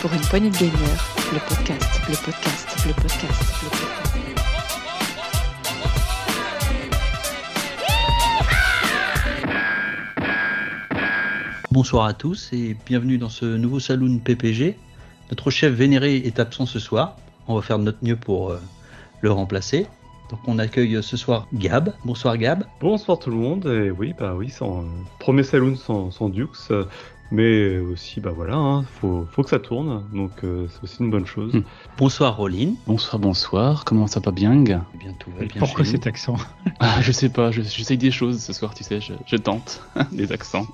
Pour une poignée de gamers, le podcast, le podcast, le podcast, le podcast. Bonsoir à tous et bienvenue dans ce nouveau saloon PPG. Notre chef vénéré est absent ce soir. On va faire de notre mieux pour euh, le remplacer. Donc on accueille ce soir Gab. Bonsoir Gab. Bonsoir tout le monde, et oui, bah oui, sans, euh, premier saloon sans, sans Dux, euh, mais aussi, bah voilà, hein, faut, faut que ça tourne, donc euh, c'est aussi une bonne chose. Hmm. Bonsoir Rolline. Bonsoir, bonsoir, comment ça va bien Eh bien tout va bien Pourquoi chez nous. cet accent? ah, Je sais pas, je- j'essaye des choses ce soir, tu sais, je, je tente des accents.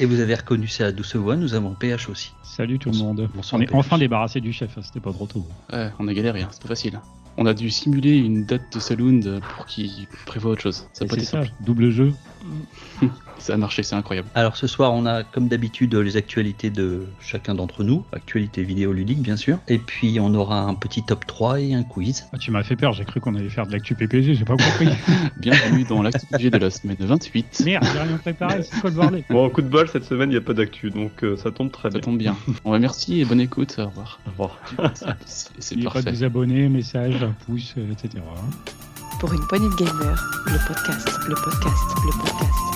Et vous avez reconnu ça à douce voix, nous avons PH aussi. Salut tout le monde. Bonsoir, On est PH. enfin débarrassé du chef, hein, c'était pas trop tôt. Ouais, on a galéré, hein, c'est pas facile. On a dû simuler une date de saloon pour qu'il prévoit autre chose. Ça pas été ça, simple. double jeu. Ça a marché, c'est incroyable. Alors ce soir on a comme d'habitude les actualités de chacun d'entre nous, actualités vidéoludiques bien sûr. Et puis on aura un petit top 3 et un quiz. Ah, tu m'as fait peur, j'ai cru qu'on allait faire de l'actu PPG, j'ai pas compris. Bienvenue dans l'activité de la semaine 28. Merde, j'ai rien préparé, c'est quoi le bordel? Bon, coup de bol, cette semaine, il n'y a pas d'actu, donc euh, ça tombe très Ça bien. tombe bien. On va merci et bonne écoute, au revoir. Au revoir. C'est- a pas de parfait. vous abonner, message, un pouce, euh, etc. Pour une poignée de gamers, le podcast, le podcast, le podcast,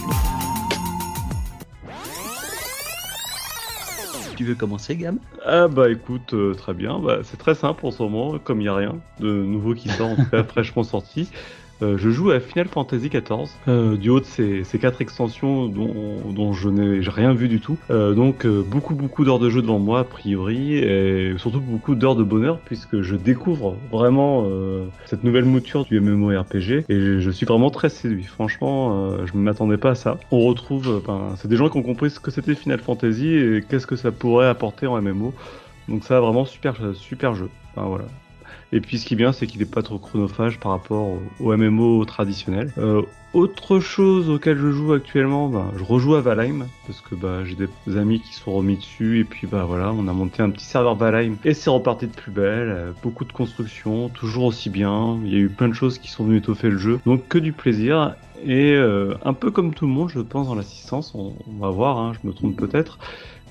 Tu veux commencer Gab? Ah bah écoute, euh, très bien, bah, c'est très simple en ce moment, comme il n'y a rien de nouveau qui sort, en fraîchement sorti. Euh, je joue à Final Fantasy XIV, euh, du haut de ces, ces quatre extensions dont, dont je n'ai rien vu du tout. Euh, donc euh, beaucoup beaucoup d'heures de jeu devant moi a priori, et surtout beaucoup d'heures de bonheur puisque je découvre vraiment euh, cette nouvelle mouture du MMORPG et je, je suis vraiment très séduit. Franchement, je ne m'attendais pas à ça. On retrouve, ben, c'est des gens qui ont compris ce que c'était Final Fantasy et qu'est-ce que ça pourrait apporter en MMO. Donc ça, vraiment super, super jeu. Enfin, voilà. Et puis ce qui est bien, c'est qu'il n'est pas trop chronophage par rapport au, MMO traditionnel. Euh, autre chose auquel je joue actuellement, bah, je rejoue à Valheim parce que bah, j'ai des amis qui sont remis dessus et puis bah voilà, on a monté un petit serveur Valheim et c'est reparti de plus belle. euh, beaucoup de construction, toujours aussi bien. Il y a eu plein de choses qui sont venues étoffer le jeu, donc que du plaisir. Et euh, un peu comme tout le monde, je pense dans l'assistance, on, on va voir, hein, je me trompe peut-être.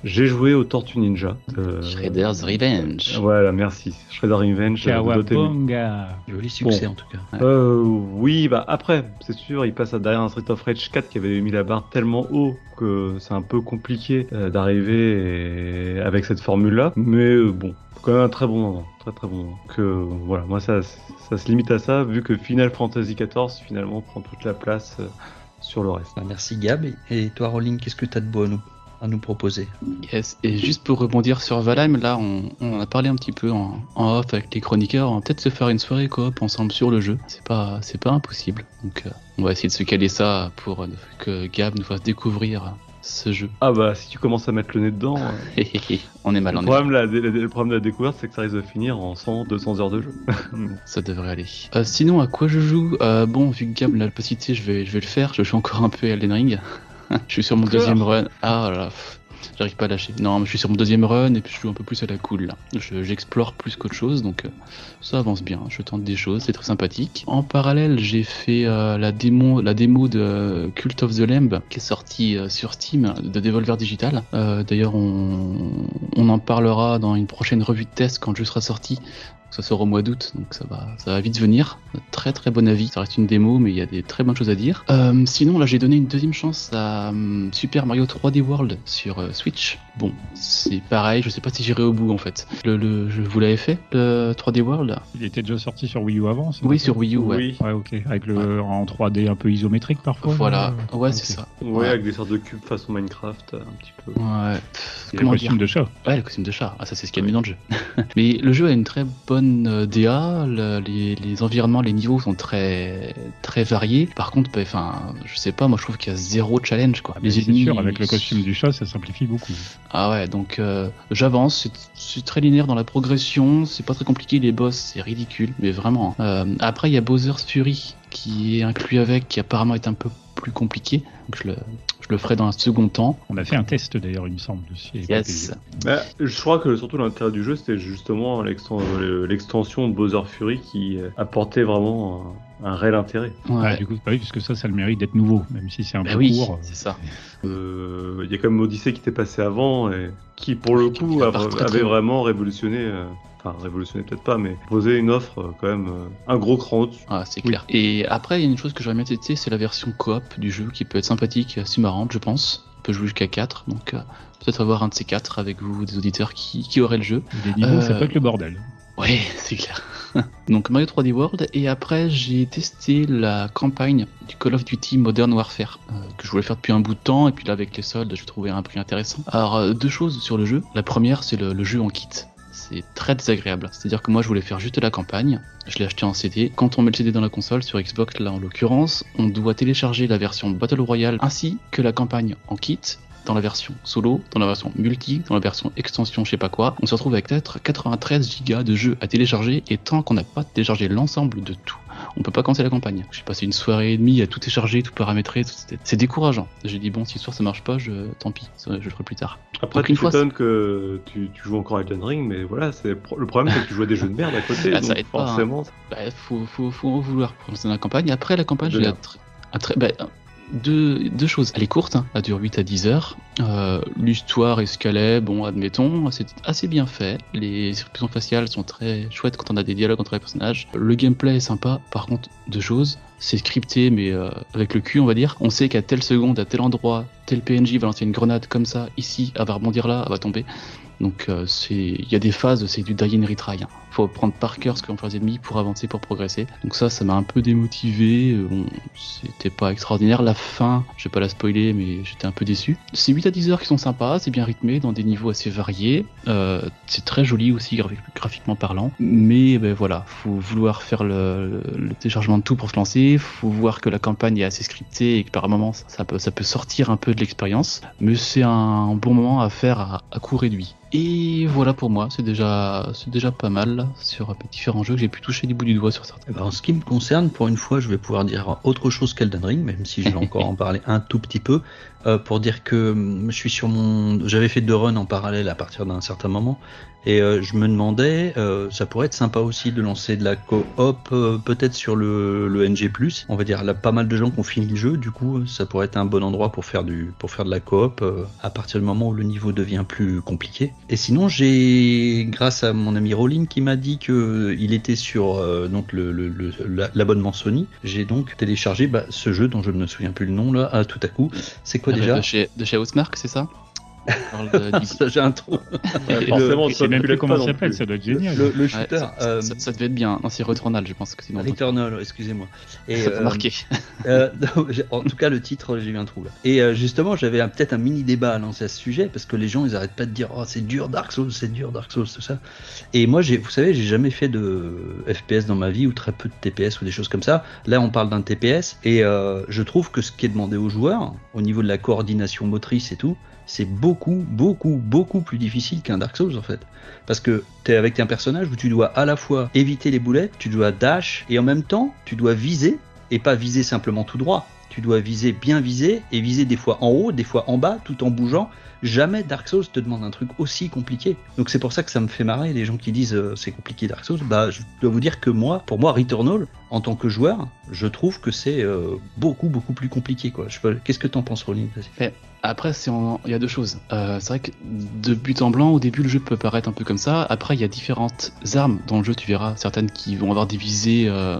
J'ai joué au Tortue Ninja. euh, Shredder's Revenge. Voilà, merci. Shredder Revenge. euh. Kawabonga Joli succès en tout cas. Ouais. Euh, oui, bah après, c'est sûr, il passe à derrière un Street of Rage 4 qui avait mis la barre tellement haut que c'est un peu compliqué euh, d'arriver et- avec cette formule-là. Mais euh, bon, quand même un très bon moment, très très bon moment. Que euh, voilà, moi ça, ça se limite à ça, vu que Final Fantasy XIV finalement prend toute la place euh, sur le reste. Bah, merci Gab. Et toi Rolline, qu'est-ce que tu as de beau à nous, proposer Yes. Et juste pour rebondir sur Valheim, là, on, on en a parlé un petit peu en, en off avec les chroniqueurs. On va peut-être se faire une soirée coop ensemble sur le jeu. C'est pas, c'est pas impossible. Donc, euh, on va essayer de se caler ça pour euh, que Gab nous fasse découvrir ce jeu. Ah bah si tu commences à mettre le nez dedans, euh, on est mal le, en problème, la- la- le problème de la découverte c'est que ça risque de finir en 100, 200 heures de jeu. Ça devrait aller. Euh, sinon, à quoi je joue? Euh, Bon, vu que Gab l'a pas cité, je vais, je vais le faire. Je joue encore un peu à Elden Ring. je suis sur mon deuxième run. Ah là là, j'arrive pas à lâcher. Non, mais je suis sur mon deuxième run et puis je joue un peu plus à la cool là. Je- J'explore plus qu'autre chose, donc euh, ça avance bien. Je tente des choses, c'est très sympathique. En parallèle, j'ai fait euh, la démo, la démo de Cult of the Lamb qui est sortie euh, sur Steam de Devolver Digital. D'ailleurs, on, on en parlera dans une prochaine revue de test quand le jeu sera sorti. Ça sort au mois d'août, donc ça va, ça va vite venir. Très très bon avis. Ça reste une démo, mais il y a des très bonnes choses à dire. Euh, sinon, là, j'ai donné une deuxième chance à hum, Super Mario 3D World sur euh, Switch. Bon, c'est pareil. Je sais pas si j'irai au bout en fait. Le, le, je vous l'avais fait le 3D World? Il était déjà sorti sur Wii U avant c'est Oui, sur Wii U. Ouais. Oui. Ouais, ok. Avec le en 3D un peu isométrique parfois. Voilà. là. Ouais, c'est ça. Ouais, Ouais. avec des sortes de cubes façon Minecraft, un petit peu. Ouais. Pff, Et le Comment costume dire de chat. Ouais, le costume de chat. Ah, ça, c'est ce qu'il y a de mieux dans le jeu. Mais le jeu a une très bonne euh, DA. le- les, les environnements, les niveaux sont très, très variés. Par contre, bah, enfin, je sais pas, moi, je trouve qu'il y a zéro challenge, quoi. C'est sûr, avec le costume du chat, ça simplifie beaucoup. Ah ouais, donc euh, j'avance, c'est- c'est très linéaire dans la progression, c'est pas très compliqué, les boss c'est ridicule, mais vraiment. Euh, après il y a Bowser's Fury qui est inclus avec, qui apparemment est un peu plus compliqué, donc je le, je le ferai dans un second temps. On a fait un test d'ailleurs, il me semble. Aussi, avec Yes. Bah, je crois que surtout l'intérêt du jeu, c'était justement l'exten- le- l'extension de Bowser Fury qui euh, apportait vraiment un réel intérêt. Ouais, Ouais. du coup, bah oui, parce que ça, ça a le mérite d'être nouveau, même si c'est un Bah peu oui, court. c'est ça. Euh, Il y a quand même Odyssey qui était passé avant et qui, pour le coup, a- très, avait très vraiment révolutionné. euh, Enfin, révolutionné peut-être pas, mais posé une offre euh, quand même euh, un gros cran au-dessus. Ah, c'est Oui. clair. Et après, il y a une chose que j'aurais bien testé, c'est la version coop du jeu qui peut être sympathique, assez marrante, je pense. On peut jouer jusqu'à 4, donc euh, peut-être avoir un de ces 4 avec vous, des auditeurs qui, qui auraient le jeu. Les niveaux, ça peut être le bordel. Ouais, c'est clair. donc Mario 3D World, et après, j'ai testé la campagne du Call of Duty Modern Warfare, euh, que je voulais faire depuis un bout de temps, et puis là, avec les soldes, je trouvais un prix intéressant. Alors, euh, deux choses sur le jeu. La première, c'est le, le jeu en kit. C'est très désagréable. C'est-à-dire que moi, je voulais faire juste la campagne. Je l'ai acheté en CD. Quand on met le CD dans la console, sur Xbox, là en l'occurrence, on doit télécharger la version Battle Royale ainsi que la campagne en kit dans la version solo, dans la version multi, dans la version extension, je sais pas quoi. On se retrouve avec peut-être 93 gigas de jeux à télécharger et tant qu'on n'a pas téléchargé l'ensemble de tout, on peut pas commencer la campagne. J'ai passé une soirée et demie à tout télécharger, tout paramétrer, c'est décourageant. J'ai dit bon, si ce soir ça marche pas, je... tant pis, je le ferai plus tard. Après, Donc, tu fois, que tu, tu joues encore à Elden Ring, mais voilà, c'est le problème, c'est que tu joues à des jeux de merde à côté. Ah, ça donc aide pas, hein. forcément, Bah, faut, faut, faut en vouloir pour lancer la campagne. Après la campagne, tr- un très, bah, deux, choses. Elle est courte, hein, elle dure 8 à 10 heures. Euh, L'histoire escalait, bon, admettons, c'est assez bien fait. Les expressions faciales sont très chouettes quand on a des dialogues entre les personnages. Le gameplay est sympa. Par contre, deux choses. C'est scripté, mais euh, avec le cul, on va dire. On sait qu'à telle seconde, à tel endroit, tel PNJ va lancer une grenade comme ça, ici, elle va rebondir là, elle va tomber. Donc euh, il y a des phases, c'est du die and retry. Hein. Faut prendre par cœur ce qu'on fait les ennemis pour avancer, pour progresser. Donc ça, ça m'a un peu démotivé. Euh, Bon, c'était pas extraordinaire. La fin, je vais pas la spoiler, mais j'étais un peu déçu. C'est 8 à 10 heures qui sont sympas, c'est bien rythmé, dans des niveaux assez variés. Euh, c'est très joli aussi, graphi- graphiquement parlant. Mais ben voilà, faut vouloir faire le, téléchargement de tout pour se lancer. Faut voir que la campagne est assez scriptée et que par moments, ça, ça peut, sortir un peu de l'expérience. Mais c'est un bon moment à faire à, à coût réduit. Et voilà pour moi, c'est déjà, c'est déjà pas mal sur mes différents jeux que j'ai pu toucher du bout du doigt sur certains. Ben, en ce qui me concerne, pour une fois, je vais pouvoir dire autre chose qu'Elden Ring, même si je vais encore en parler un tout petit peu, euh, pour dire que hum, je suis sur mon, j'avais fait deux runs en parallèle à partir d'un certain moment, et euh, je me demandais, euh, ça pourrait être sympa aussi de lancer de la coop, euh, peut-être sur le, le NG+. On va dire, là, pas mal de gens qui ont fini le jeu, du coup, ça pourrait être un bon endroit pour faire du, pour faire de la coop à partir du moment où le niveau devient plus compliqué. Et sinon, j'ai, grâce à mon ami Rowling qui m'a dit que il était sur donc le, le- le- la- l'abonnement Sony, j'ai donc téléchargé bah, ce jeu dont je ne me souviens plus le nom là, à tout à coup. C'est quoi Ah, déjà? de chez, de chez c'est ça? J'ai un trou. Ouais, forcément, Je même plus comment ça s'appelle, ça doit être Le, génial. le- le Ouais, shooter. ça, euh, ça- ça devait être bien. Non, c'est Returnal, je pense que truc. Returnal, excusez-moi. Et, Ça euh, marqué. Euh, non, en tout cas, le titre, j'ai eu un trou là. Et euh, justement, j'avais peut-être un mini débat à lancer à ce sujet parce que les gens, ils arrêtent pas de dire oh c'est dur Dark Souls, c'est dur Dark Souls, tout ça. Et moi, vous savez, j'ai jamais fait de FPS dans ma vie ou très peu de TPS ou des choses comme ça. Là, on parle d'un TPS et je trouve que ce qui est demandé aux joueurs au niveau de la coordination motrice et tout, c'est beaucoup, beaucoup, beaucoup plus difficile qu'un Dark Souls en fait. Parce que tu es avec un personnage où tu dois à la fois éviter les boulettes, tu dois dash, et en même temps, tu dois viser, et pas viser simplement tout droit. Tu dois viser bien viser, et viser des fois en haut, des fois en bas, tout en bougeant. Jamais Dark Souls te demande un truc aussi compliqué. Donc c'est pour ça que ça me fait marrer les gens qui disent euh, c'est compliqué Dark Souls. Bah je dois vous dire que moi, pour moi Returnal, en tant que joueur, je trouve que c'est euh, beaucoup beaucoup plus compliqué quoi. Qu'est-ce que t'en penses Rolling? Après, en- il y a deux choses. Euh, c'est vrai que de but en blanc, au début, le jeu peut paraître un peu comme ça. Après, il y a différentes armes dans le jeu. Tu verras certaines qui vont avoir des visées euh,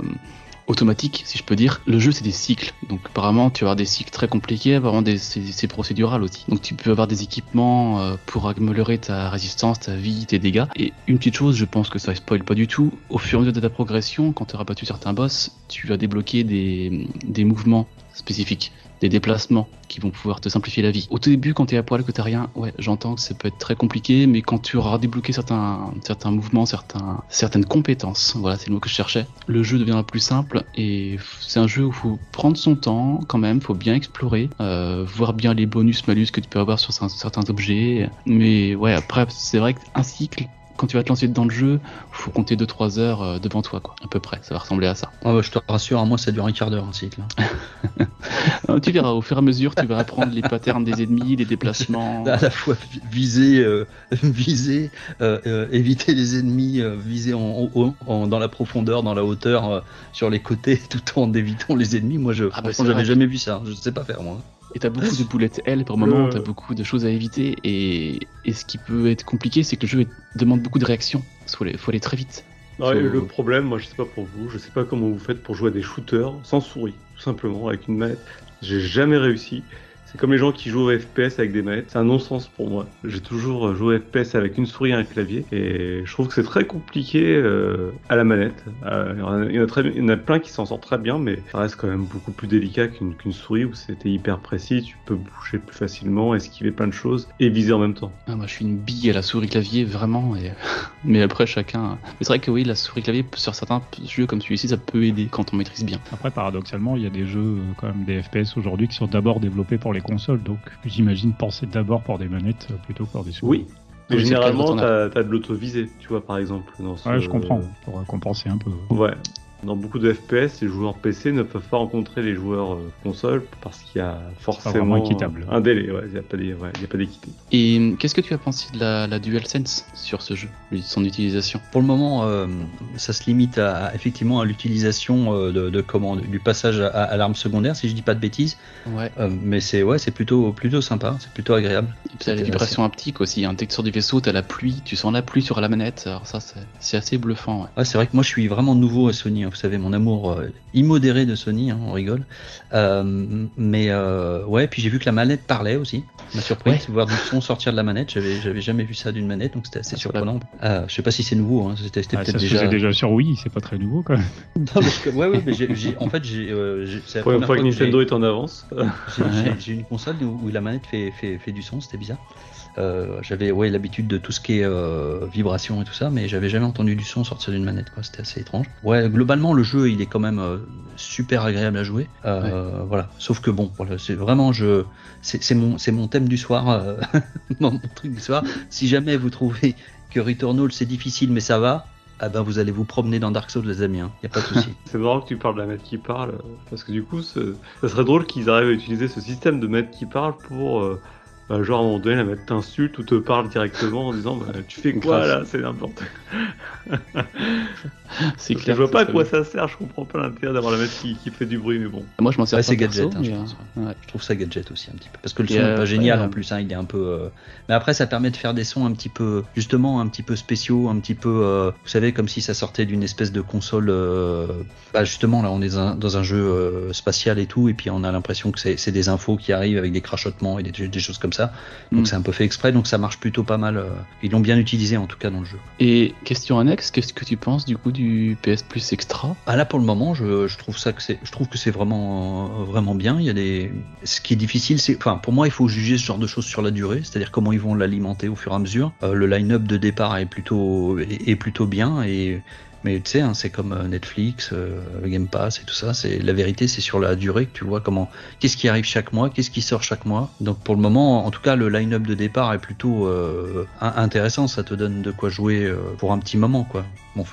automatiques, si je peux dire. Le jeu, c'est des cycles. Donc, apparemment, tu vas avoir des cycles très compliqués. Apparemment, des- c'est procédural aussi. Donc, tu peux avoir des équipements euh, pour améliorer ta résistance, ta vie, tes dégâts. Et une petite chose, je pense que ça spoil pas du tout. Au fur et à mesure de ta progression, quand tu auras battu certains boss, tu vas débloquer des, des mouvements spécifiques des déplacements qui vont pouvoir te simplifier la vie. Au tout début, quand t'es à poil, que t'as rien, ouais, j'entends que ça peut être très compliqué, mais quand tu auras débloqué certains, certains mouvements, certains, certaines compétences, voilà, c'est le mot que je cherchais, le jeu deviendra plus simple et c'est un jeu où il faut prendre son temps quand même, faut bien explorer, euh, voir bien les bonus, malus que tu peux avoir sur cer- certains objets, mais ouais, après, c'est vrai qu'un cycle quand tu vas te lancer dans le jeu, faut compter 2-3 heures euh, devant toi, quoi, à peu près. Ça va ressembler à ça. Bah, je te rassure, à moi ça dure un quart d'heure un cycle. hein. Euh, tu verras, au fur et à mesure, tu vas apprendre les patterns des ennemis, les déplacements. À la fois vi- viser, euh, viser, euh, euh, éviter les ennemis, viser en, en- en- dans la profondeur, dans la hauteur, sur les côtés, tout en évitant les ennemis. Moi, je, Ah bah, j'avais jamais vu ça. Je sais pas faire moi. Et t'as beaucoup de boulettes L par moment, t'as beaucoup de choses à éviter. Et, et ce qui peut être compliqué, c'est que le jeu demande beaucoup de réactions. Il faut aller, faut aller très vite. Faut- Le problème, moi je sais pas pour vous, je sais pas comment vous faites pour jouer à des shooters sans souris, tout simplement, avec une manette. J'ai jamais réussi. C'est comme les gens qui jouent au FPS avec des manettes, c'est un non-sens pour moi. J'ai toujours joué au FPS avec une souris et un clavier, et je trouve que c'est très compliqué euh, à la manette. Euh, il y en a- il y en a très- il y en a plein qui s'en sortent très bien, mais ça reste quand même beaucoup plus délicat qu'une souris où c'était hyper précis, tu peux bouger plus facilement, esquiver plein de choses et viser en même temps. Ah, moi, je suis une bille à la souris clavier, vraiment. Et... Mais après, chacun. Mais c'est vrai que oui, la souris clavier, sur certains jeux comme celui-ci, ça peut aider quand on maîtrise bien. Après, paradoxalement, il y a des jeux, euh, quand même, des FPS aujourd'hui qui sont d'abord développés pour les consoles. Donc, j'imagine penser d'abord pour des manettes euh, plutôt que pour des souris. Oui, mais généralement t'as as de l'auto-visée, tu vois par exemple. Dans ce... Ouais, je comprends. Pour compenser un peu. Ouais. Dans beaucoup de FPS, les joueurs PC ne peuvent pas rencontrer les joueurs euh, console parce qu'il y a forcément équitable. un délai. Ouais, il n'y a pas ouais, d'équité. Et euh, qu'est-ce que tu as pensé de la, la DualSense sur ce jeu, son utilisation? Pour le moment, euh, ça se limite à, à- effectivement à l'utilisation de, de du passage à, à l'arme secondaire, si je dis pas de bêtises. Ouais. Euh, mais c'est ouais, c'est plutôt plutôt sympa, c'est plutôt agréable. Et puis t'as les vibrations haptiques aussi. Un texte sur du vaisseau, t'as la pluie, tu sens la pluie sur la manette. Alors ça, c'est c'est assez bluffant. Ouais. Ouais, c'est vrai que moi je suis vraiment nouveau à Sony. Hein. Vous savez, mon amour euh, immodéré de Sony, hein, on rigole. Euh, mais euh, ouais, puis j'ai vu que la manette parlait aussi. Ça m'a surpris Ouais. de voir du son sortir de la manette. J'avais, j'avais jamais vu ça d'une manette, donc c'était assez Ah, surprenant. Euh, je sais pas si c'est nouveau. Hein. C'était, c'était Ah, ça peut-être déjà. faisait déjà sur Wii, c'est pas très nouveau quand même. Non, parce que- ouais, ouais, mais j'ai, j'ai- en fait, j'ai, euh, j'ai- c'est la première fois que j'ai- Nintendo est en avance. j'ai, Ouais. j'ai- j'ai une console où, où la manette fait, fait, fait du son, c'était bizarre. Euh, j'avais ouais, l'habitude de tout ce qui est euh, vibration et tout ça, mais j'avais jamais entendu du son sortir d'une manette, quoi. C'était assez étrange. Ouais, globalement, le jeu, il est quand même euh, super agréable à jouer. Voilà. Sauf que bon, voilà, c'est vraiment, je, c'est, mon, c'est mon thème du soir, mon, truc du soir. Si jamais vous trouvez que Returnal c'est difficile, mais ça va. Ah ben vous allez vous promener dans Dark Souls les amis, hein. y a pas de souci. C'est marrant que tu parles de la manette qui parle, parce que du coup, ce- ça serait drôle qu'ils arrivent à utiliser ce système de manette qui parle pour, euh, bah, genre à un moment donné, la manette t'insulte ou te parle directement en disant bah, Tu fais quoi là C'est n'importe C'est clair. Je vois pas à quoi ça sert, je comprends pas l'intérêt d'avoir la manette qui, qui fait du bruit, mais bon. Moi, je m'en sers Ouais, pas c'est perso, gadget, hein, je mais, pense. euh, ouais. Je trouve ça gadget aussi un petit peu. Parce que le son est euh, pas génial ouais, en plus, hein, il est un peu. euh, Mais après, ça permet de faire des sons un petit peu, justement, un petit peu spéciaux, un petit peu, euh, vous savez, comme si ça sortait d'une espèce de console. euh, Bah, justement, là, on est dans un, dans un jeu euh, spatial et tout, et puis on a l'impression que c'est c'est des infos qui arrivent avec des crachotements et des, des choses comme ça. Donc Mm. c'est un peu fait exprès, donc ça marche plutôt pas mal. euh, Ils l'ont bien utilisé en tout cas dans le jeu. Et question annexe, qu'est-ce que tu penses du coup du PS Plus Extra? Ah là pour le moment, je, je trouve ça que c'est, je trouve que c'est vraiment euh, vraiment bien. Il y a des, ce qui est difficile, c'est, enfin pour moi, il faut juger ce genre de choses sur la durée, c'est-à-dire comment ils vont l'alimenter au fur et à mesure. Euh, le line-up de départ est plutôt est, est plutôt bien et mais tu sais, hein, c'est comme euh, Netflix, euh, Game Pass et tout ça. C'est la vérité, c'est sur la durée que tu vois comment, qu'est-ce qui arrive chaque mois, qu'est-ce qui sort chaque mois. Donc pour le moment, en tout cas, le line-up de départ est plutôt euh, in- intéressant. Ça te donne de quoi jouer euh, pour un petit moment, quoi.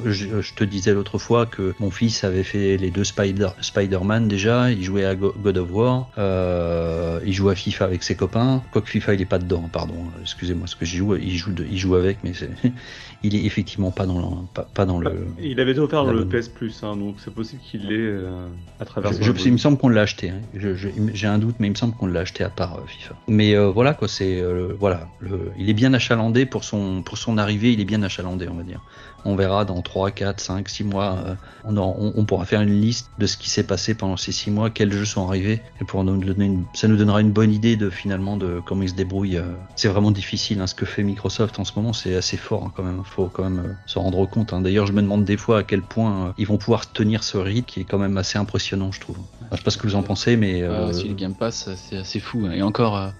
Je, te disais l'autre fois que mon fils avait fait les deux Spider, Spider-Man déjà, il jouait à Go- God of War, euh, il joue à FIFA avec ses copains, quoique FIFA il est pas dedans, pardon, excusez-moi, ce que j'y joue, il joue, de- il joue avec, mais il est effectivement pas dans, le- pas dans le... Il avait été offert la le. PS Plus, hein, donc c'est possible qu'il l'ait euh, à travers Je- il me semble qu'on l'a acheté. hein. J'ai un doute, mais il me semble qu'on l'a acheté à part euh, FIFA. Mais euh, voilà quoi, c'est voilà, le- il est bien achalandé pour son pour son arrivée. Il est bien achalandé, on va dire. On verra dans 3, 4, 5, 6 mois. euh, on, pourra faire une liste de ce qui s'est passé pendant ces 6 mois, quels jeux sont arrivés, et pour nous donner une- ça nous donnera une bonne idée de finalement de comment ils se débrouillent. euh. C'est vraiment difficile. hein, ce que fait Microsoft en ce moment, c'est assez fort hein, quand même. Faut quand même euh, se rendre compte. hein. D'ailleurs, je me demande des fois à quel point ils vont pouvoir tenir ce rythme qui est quand même assez impressionnant, je trouve. Enfin, je sais pas ce que vous en pensez, mais Ah, si le Game Pass, c'est assez fou. Et encore,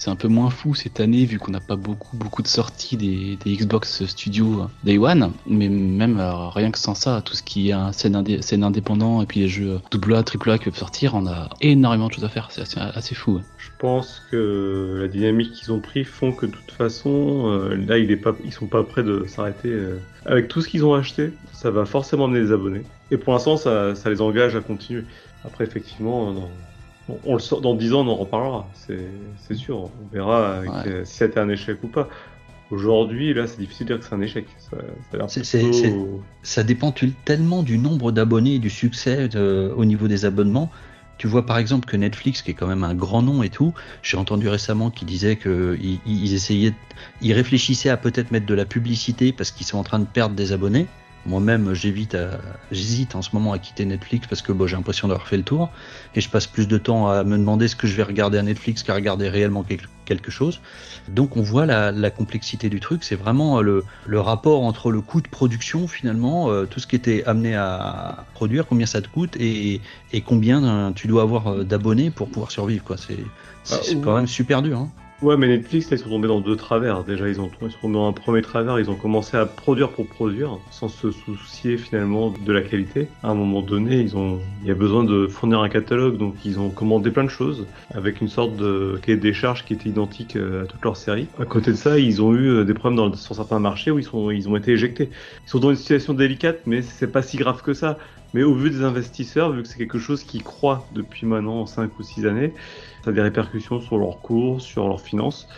c'est un peu moins fou cette année vu qu'on n'a pas beaucoup beaucoup de sorties des, Xbox Studio Day One. Mais même euh, rien que sans ça, tout ce qui est un scène, indé- indépendant et puis les jeux AA, AAA qui peuvent sortir, on a énormément de choses à faire. C'est assez, fou. Je pense que la dynamique qu'ils ont pris font que de toute façon, euh, là, il est pas, ils sont pas prêts de s'arrêter. euh. Avec tout ce qu'ils ont acheté, ça va forcément amener des abonnés. Et pour l'instant, ça, les engage à continuer. Après, effectivement, on, on le sort, dans 10 ans, on en reparlera. C'est sûr. On verra Ouais. euh, si c'était un échec ou pas. Aujourd'hui, là, c'est difficile de dire que c'est un échec. Ça, plutôt- dépend tellement du nombre d'abonnés et du succès euh, au niveau des abonnements. Tu vois par exemple que Netflix, qui est quand même un grand nom et tout, j'ai entendu récemment qu'ils disaient qu'ils ils essayaient, ils réfléchissaient à peut-être mettre de la publicité parce qu'ils sont en train de perdre des abonnés. Moi-même, j'évite à- j'hésite en ce moment à quitter Netflix parce que bon, j'ai l'impression d'avoir fait le tour et je passe plus de temps à me demander ce que je vais regarder à Netflix qu'à regarder réellement quel- quelque chose. Donc on voit la, la complexité du truc, c'est vraiment le, le rapport entre le coût de production finalement, euh, tout ce qui était amené à produire, combien ça te coûte et, et combien euh, tu dois avoir euh, d'abonnés pour pouvoir survivre. quoi. C'est c'est- Ah, c'est quand même super dur. Hein. Ouais, mais Netflix, là, ils sont tombés dans deux travers. Déjà, ils, ont, ils sont tombés dans un premier travers, ils ont commencé à produire pour produire, sans se soucier finalement de la qualité. À un moment donné, ils ont, il y a besoin de fournir un catalogue, donc ils ont commandé plein de choses, avec une sorte de cahier des charges qui était identique euh, à toute leur série. À côté de ça, ils ont eu euh, des problèmes dans, sur certains marchés où ils, sont, ils ont été éjectés. Ils sont dans une situation délicate, mais c'est pas si grave que ça. Mais au vu des investisseurs, vu que c'est quelque chose qui croît depuis maintenant 5 ou 6 années, ça a des répercussions sur leurs cours, sur leurs finances.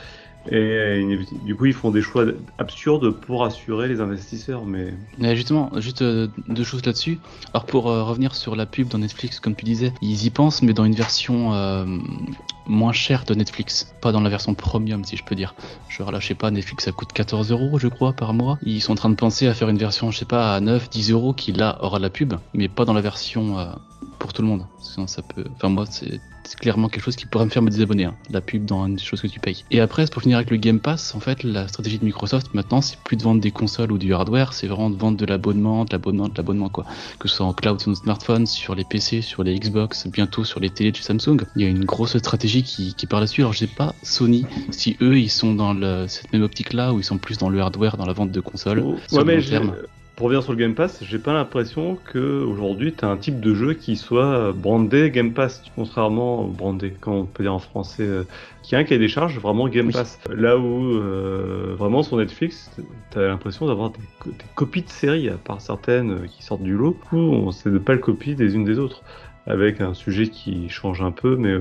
Et euh, du coup, ils font des choix absurdes pour assurer les investisseurs. Mais Mais justement, juste euh, deux choses là-dessus. Alors pour euh, revenir sur la pub dans Netflix, comme tu disais, ils y pensent, mais dans une version moins chère de Netflix, pas dans la version premium, si je peux dire. Genre là, je sais pas, Netflix ça coûte 14 euros, je crois, par mois. Ils sont en train de penser à faire une version, je sais pas, à 9, 10 euros qui là aura la pub, mais pas dans la version euh, pour tout le monde. Sinon, ça peut. Enfin, moi, c'est clairement quelque chose qui pourrait me faire me désabonner, hein, la pub dans une chose que tu payes. Et après, pour finir avec le Game Pass, en fait, la stratégie de Microsoft maintenant, c'est plus de vendre des consoles ou du hardware, c'est vraiment de vendre de l'abonnement, de l'abonnement, de l'abonnement, quoi. Que ce soit en cloud sur nos smartphones, sur les PC, sur les Xbox, bientôt sur les télés de chez Samsung. Il y a une grosse stratégie qui, qui part là-dessus. Alors, je sais pas, Sony, si eux, ils sont dans le, cette même optique-là, ou ils sont plus dans le hardware, dans la vente de consoles. sur ouais, le long terme. Pour revenir sur le Game Pass, j'ai pas l'impression que aujourd'hui tu as un type de jeu qui soit brandé Game Pass, contrairement brandé, comment on peut dire en français, euh, qui a un cahier des charges vraiment Game Oui. Pass. Là où euh, vraiment sur Netflix, tu as l'impression d'avoir des, co- des copies de séries, à part certaines euh, qui sortent du lot, où on c'est de pas le copier des unes des autres, avec un sujet qui change un peu, mais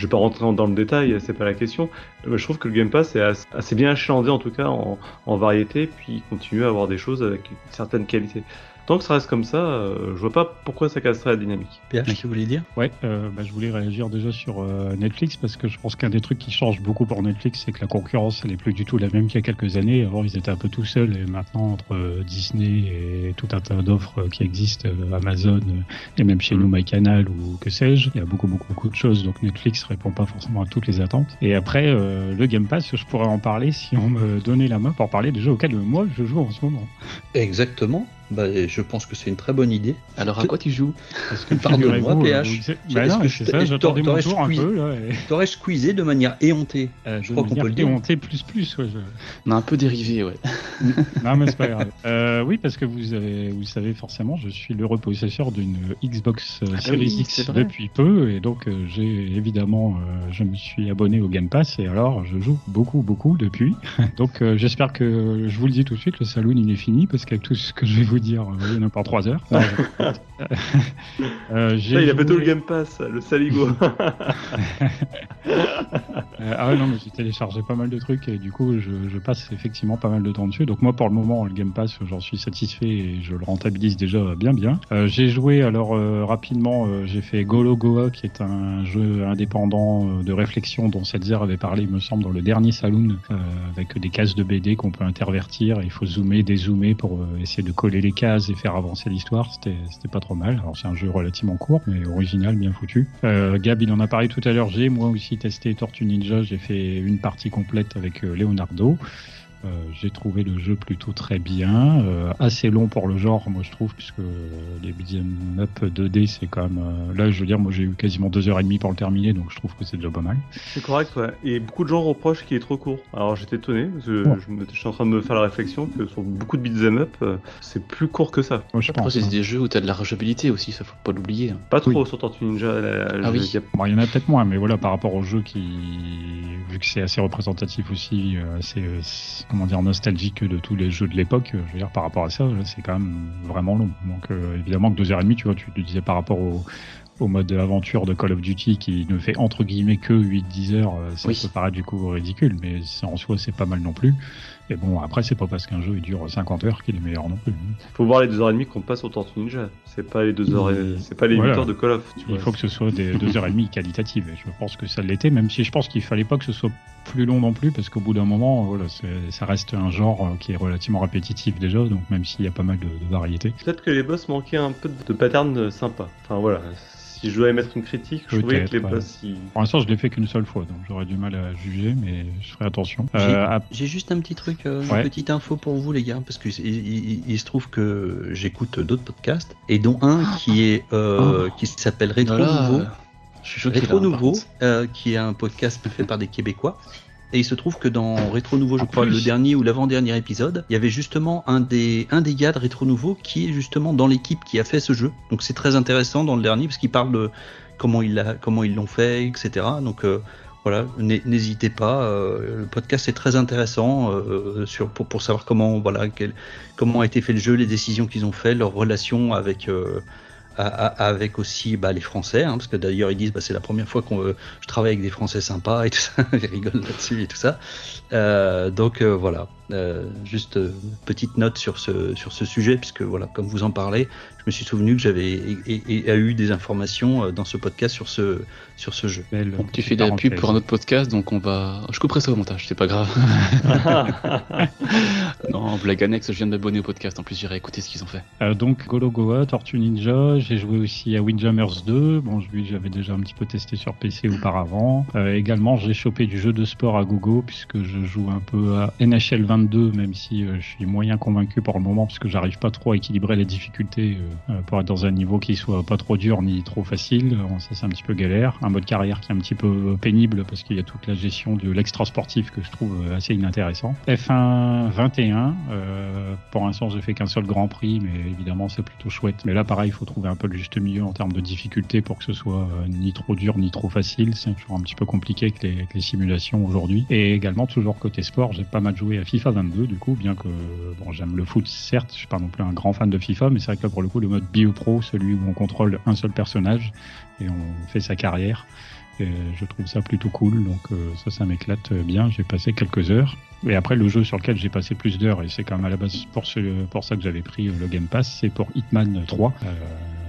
je vais pas rentrer dans- le détail, c'est pas la question. Euh, Je trouve que le Game Pass est assez, assez bien achalandé en tout cas en, en variété, puis il continue à avoir des choses avec une certaine qualité. Tant que ça reste comme ça, euh, je vois pas pourquoi ça casserait la dynamique. PH, tu voulais dire? Ouais, euh, bah, je voulais réagir déjà sur euh, Netflix parce que je pense qu'un des trucs qui change beaucoup pour Netflix, c'est que la concurrence, elle est plus du tout la même qu'il y a quelques années. Avant, ils étaient un peu tout seuls et maintenant, entre euh, Disney et tout un tas d'offres euh, qui existent, euh, Amazon euh, et même chez nous, MyCanal ou que sais-je, il y a beaucoup, beaucoup, beaucoup de choses. Donc Netflix répond pas forcément à toutes les attentes. Et après, euh, le Game Pass, je pourrais en parler si on me donnait la main pour parler des jeux auxquels moi je joue en ce moment. Exactement. Bah, je pense que c'est une très bonne idée. Alors, à quoi tu joues Parce que Pardonne-moi, PH. vous- Est-ce Bah non, que mais je ça, j'attendais mon t'aurais tour un squeeze- peu. Là, et... T'aurais squeezé de manière éhontée. Euh, Je crois qu'on peut le dire. T plus plus, ouais, je- On a un peu dérivé, ouais. Non, mais c'est pas grave. Euh, oui, parce que vous, avez, vous savez forcément, je suis l'heureux possesseur d'une Xbox euh, Series oui, X c'est vrai. depuis peu, et donc euh, j'ai évidemment, euh, je me suis abonné au Game Pass, et alors je joue beaucoup, beaucoup depuis. donc euh, j'espère que, je vous le dis tout de suite, le saloon il est fini, parce qu'avec tout ce que je vais vous dire, euh, il en a pas trois heures. Non, je- Euh, il a joué- tout le Game Pass, le saligo. Euh, ah ouais, non, mais j'ai téléchargé pas mal de trucs et du coup, je, je passe effectivement pas mal de temps dessus. Donc moi, pour le moment, le Game Pass, j'en suis satisfait et je le rentabilise déjà bien bien. Euh, j'ai joué alors euh, rapidement, j'ai fait Golo Goa, qui est un jeu indépendant de réflexion dont Setzer avait parlé, il me semble, dans le dernier Saloon, avec des cases de BD qu'on peut intervertir. Il faut zoomer, dézoomer pour essayer de coller les cases et faire avancer l'histoire. C'était pas trop mal. Alors c'est un jeu relativement court, mais original, bien foutu. Euh, Gab, il en a parlé tout à l'heure. J'ai moi aussi testé Tortue Ninja. J'ai fait une partie complète avec euh, Leonardo. Euh, j'ai trouvé le jeu plutôt très bien, euh, assez long pour le genre, moi je trouve, puisque les beat'em up 2D, c'est quand même. euh, là, je veux dire, moi j'ai eu quasiment deux heures et demie pour le terminer, donc je trouve que c'est déjà pas mal. C'est correct, ouais. Et beaucoup de gens reprochent qu'il est trop court. Alors j'étais étonné, parce que Ouais. je, me- je suis en train de me faire la réflexion que sur beaucoup de beat'em up, c'est plus court que ça. Moi, je Après, pense. c'est hein. des jeux où t'as de la rejouabilité aussi, ça faut pas l'oublier. hein. Pas trop Oui. sur Tortue Ninja. la- Ah oui. il y a- Bon, il y en a peut-être moins, mais voilà, par rapport au jeu qui, vu que c'est assez représentatif aussi, euh, euh, comment dire, nostalgique de tous les jeux de l'époque, euh, je veux dire, par rapport à ça, là, c'est quand même vraiment long. Donc, euh, évidemment que deux heures et demie, tu vois, tu te disais par rapport au, au mode aventure de Call of Duty qui ne fait entre guillemets que 8-10 heures, euh, ça Oui. peut paraître du coup ridicule, mais en soi, c'est pas mal non plus. Et bon, après, c'est pas parce qu'un jeu il dure 50 heures qu'il est meilleur non plus. Faut voir les deux heures et demie qu'on passe sur Tortue Ninja. C'est pas les deux heures, et... C'est pas les Voilà. huit heures de Call of. Tu Il vois. faut que ce soit des deux heures et demie qualitatives. Et je pense que ça l'était, même si je pense qu'il fallait pas que ce soit plus long non plus, parce qu'au bout d'un moment, voilà, c'est- ça reste un genre euh, qui est relativement répétitif déjà, donc même s'il y a pas mal de, de variétés. Peut-être que les boss manquaient un peu de pattern euh, sympa. Enfin voilà, si je dois émettre une critique, je trouvais que les ouais. boss ils... Pour l'instant, je l'ai fait qu'une seule fois, donc j'aurais du mal à juger, mais je ferai attention. J'ai- Euh, à- juste un petit truc, euh, Ouais. une petite info pour vous les gars, parce que il, se trouve que j'écoute d'autres podcasts, et dont un qui est euh, qui s'appelle Rétro Voilà, Nouveau. Je suis choqué Rétro Nouveau, euh, qui est un podcast fait par des Québécois. Et il se trouve que dans Rétro Nouveau, je En crois, plus. le dernier ou l'avant-dernier épisode, il y avait justement un des, un des gars de Rétro Nouveau qui est justement dans l'équipe qui a fait ce jeu. Donc c'est très intéressant dans le dernier, parce qu'il parle de comment, il a, comment ils l'ont fait, etc. Donc euh, voilà, n'hé- n'hésitez pas. euh, le podcast est très intéressant euh, sur, pour, pour savoir comment, voilà, quel- comment a été fait le jeu, les décisions qu'ils ont fait, leur relation avec. Avec aussi bah, les Français, hein, parce que d'ailleurs ils disent bah, c'est la première fois qu'on je travaille avec des Français sympas et tout ça, ils rigolent là-dessus et tout ça. Euh, donc euh, voilà, Euh, juste euh, petite note sur ce sur ce sujet, puisque voilà, comme vous en parlez, me suis souvenu que j'avais et, et- et a eu des informations euh, dans ce podcast sur ce sur ce jeu. belle Bon, tu fais de la pub pour un autre podcast, donc on va. Je couperai ça au montage, c'est pas grave. non, blague annexe, je viens de m'abonner au podcast, en plus j'irai écouter ce qu'ils ont fait. Euh, donc Golo Goa, Tortue Ninja, j'ai joué aussi à Windjammers 2, bon lui j'avais déjà un petit peu testé sur PC auparavant. Euh, également j'ai chopé du jeu de sport à gogo puisque je joue un peu à NHL 22 même si euh, je suis moyen convaincu pour le moment puisque j'arrive pas trop à équilibrer les difficultés euh, pour être dans un niveau qui soit pas trop dur ni trop facile. Euh, ça c'est un petit peu galère. Un mode carrière qui est un petit peu pénible parce qu'il y a toute la gestion de l'extra sportif que je trouve euh, assez inintéressant. F1 21, euh, pour l'instant j'ai fait qu'un seul Grand Prix, mais évidemment c'est plutôt chouette. Mais là pareil, il faut trouver un peu le juste milieu en termes de difficulté pour que ce soit euh, ni trop dur ni trop facile. C'est toujours un petit peu compliqué avec les, avec les simulations aujourd'hui. Et également toujours côté sport, j'ai pas mal joué à FIFA 22 du coup, bien que bon j'aime le foot certes, je suis pas non plus un grand fan de FIFA, mais c'est vrai que là pour le coup le mode Bio Pro, celui où on contrôle un seul personnage et on fait sa carrière. Je trouve ça plutôt cool, donc euh, ça, ça m'éclate bien. J'ai passé quelques heures. Et après, le jeu sur lequel j'ai passé plus d'heures, et c'est quand même à la base pour, ça que j'avais pris le Game Pass, c'est pour Hitman 3, euh,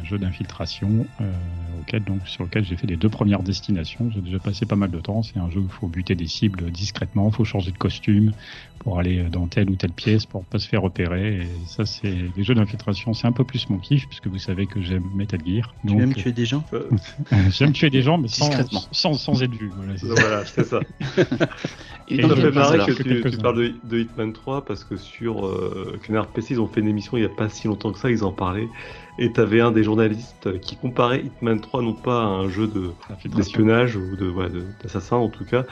jeu d'infiltration euh, auquel, donc, sur lequel j'ai fait les deux premières destinations. J'ai déjà passé pas mal de temps. C'est un jeu où il faut buter des cibles discrètement, il faut changer de costume pour aller dans telle ou telle pièce pour pas se faire repérer. Et ça, c'est les jeux d'infiltration, c'est un peu plus mon kiff, puisque vous savez que j'aime Metal Gear. Tu aimes tuer des gens Euh, J'aime tuer des gens, mais sans, Discrètement. sans, sans être vu. Voilà, c'est ça. voilà, Et Ça fait marrer que que tu, parles de, de Hitman 3 parce que sur euh, Canard PC, ils ont fait une émission il y a pas si longtemps que ça, ils en parlaient. Et t'avais un des journalistes qui comparait Hitman 3 non pas à un jeu de d'espionnage ou de ouais, de- d'assassin en tout cas,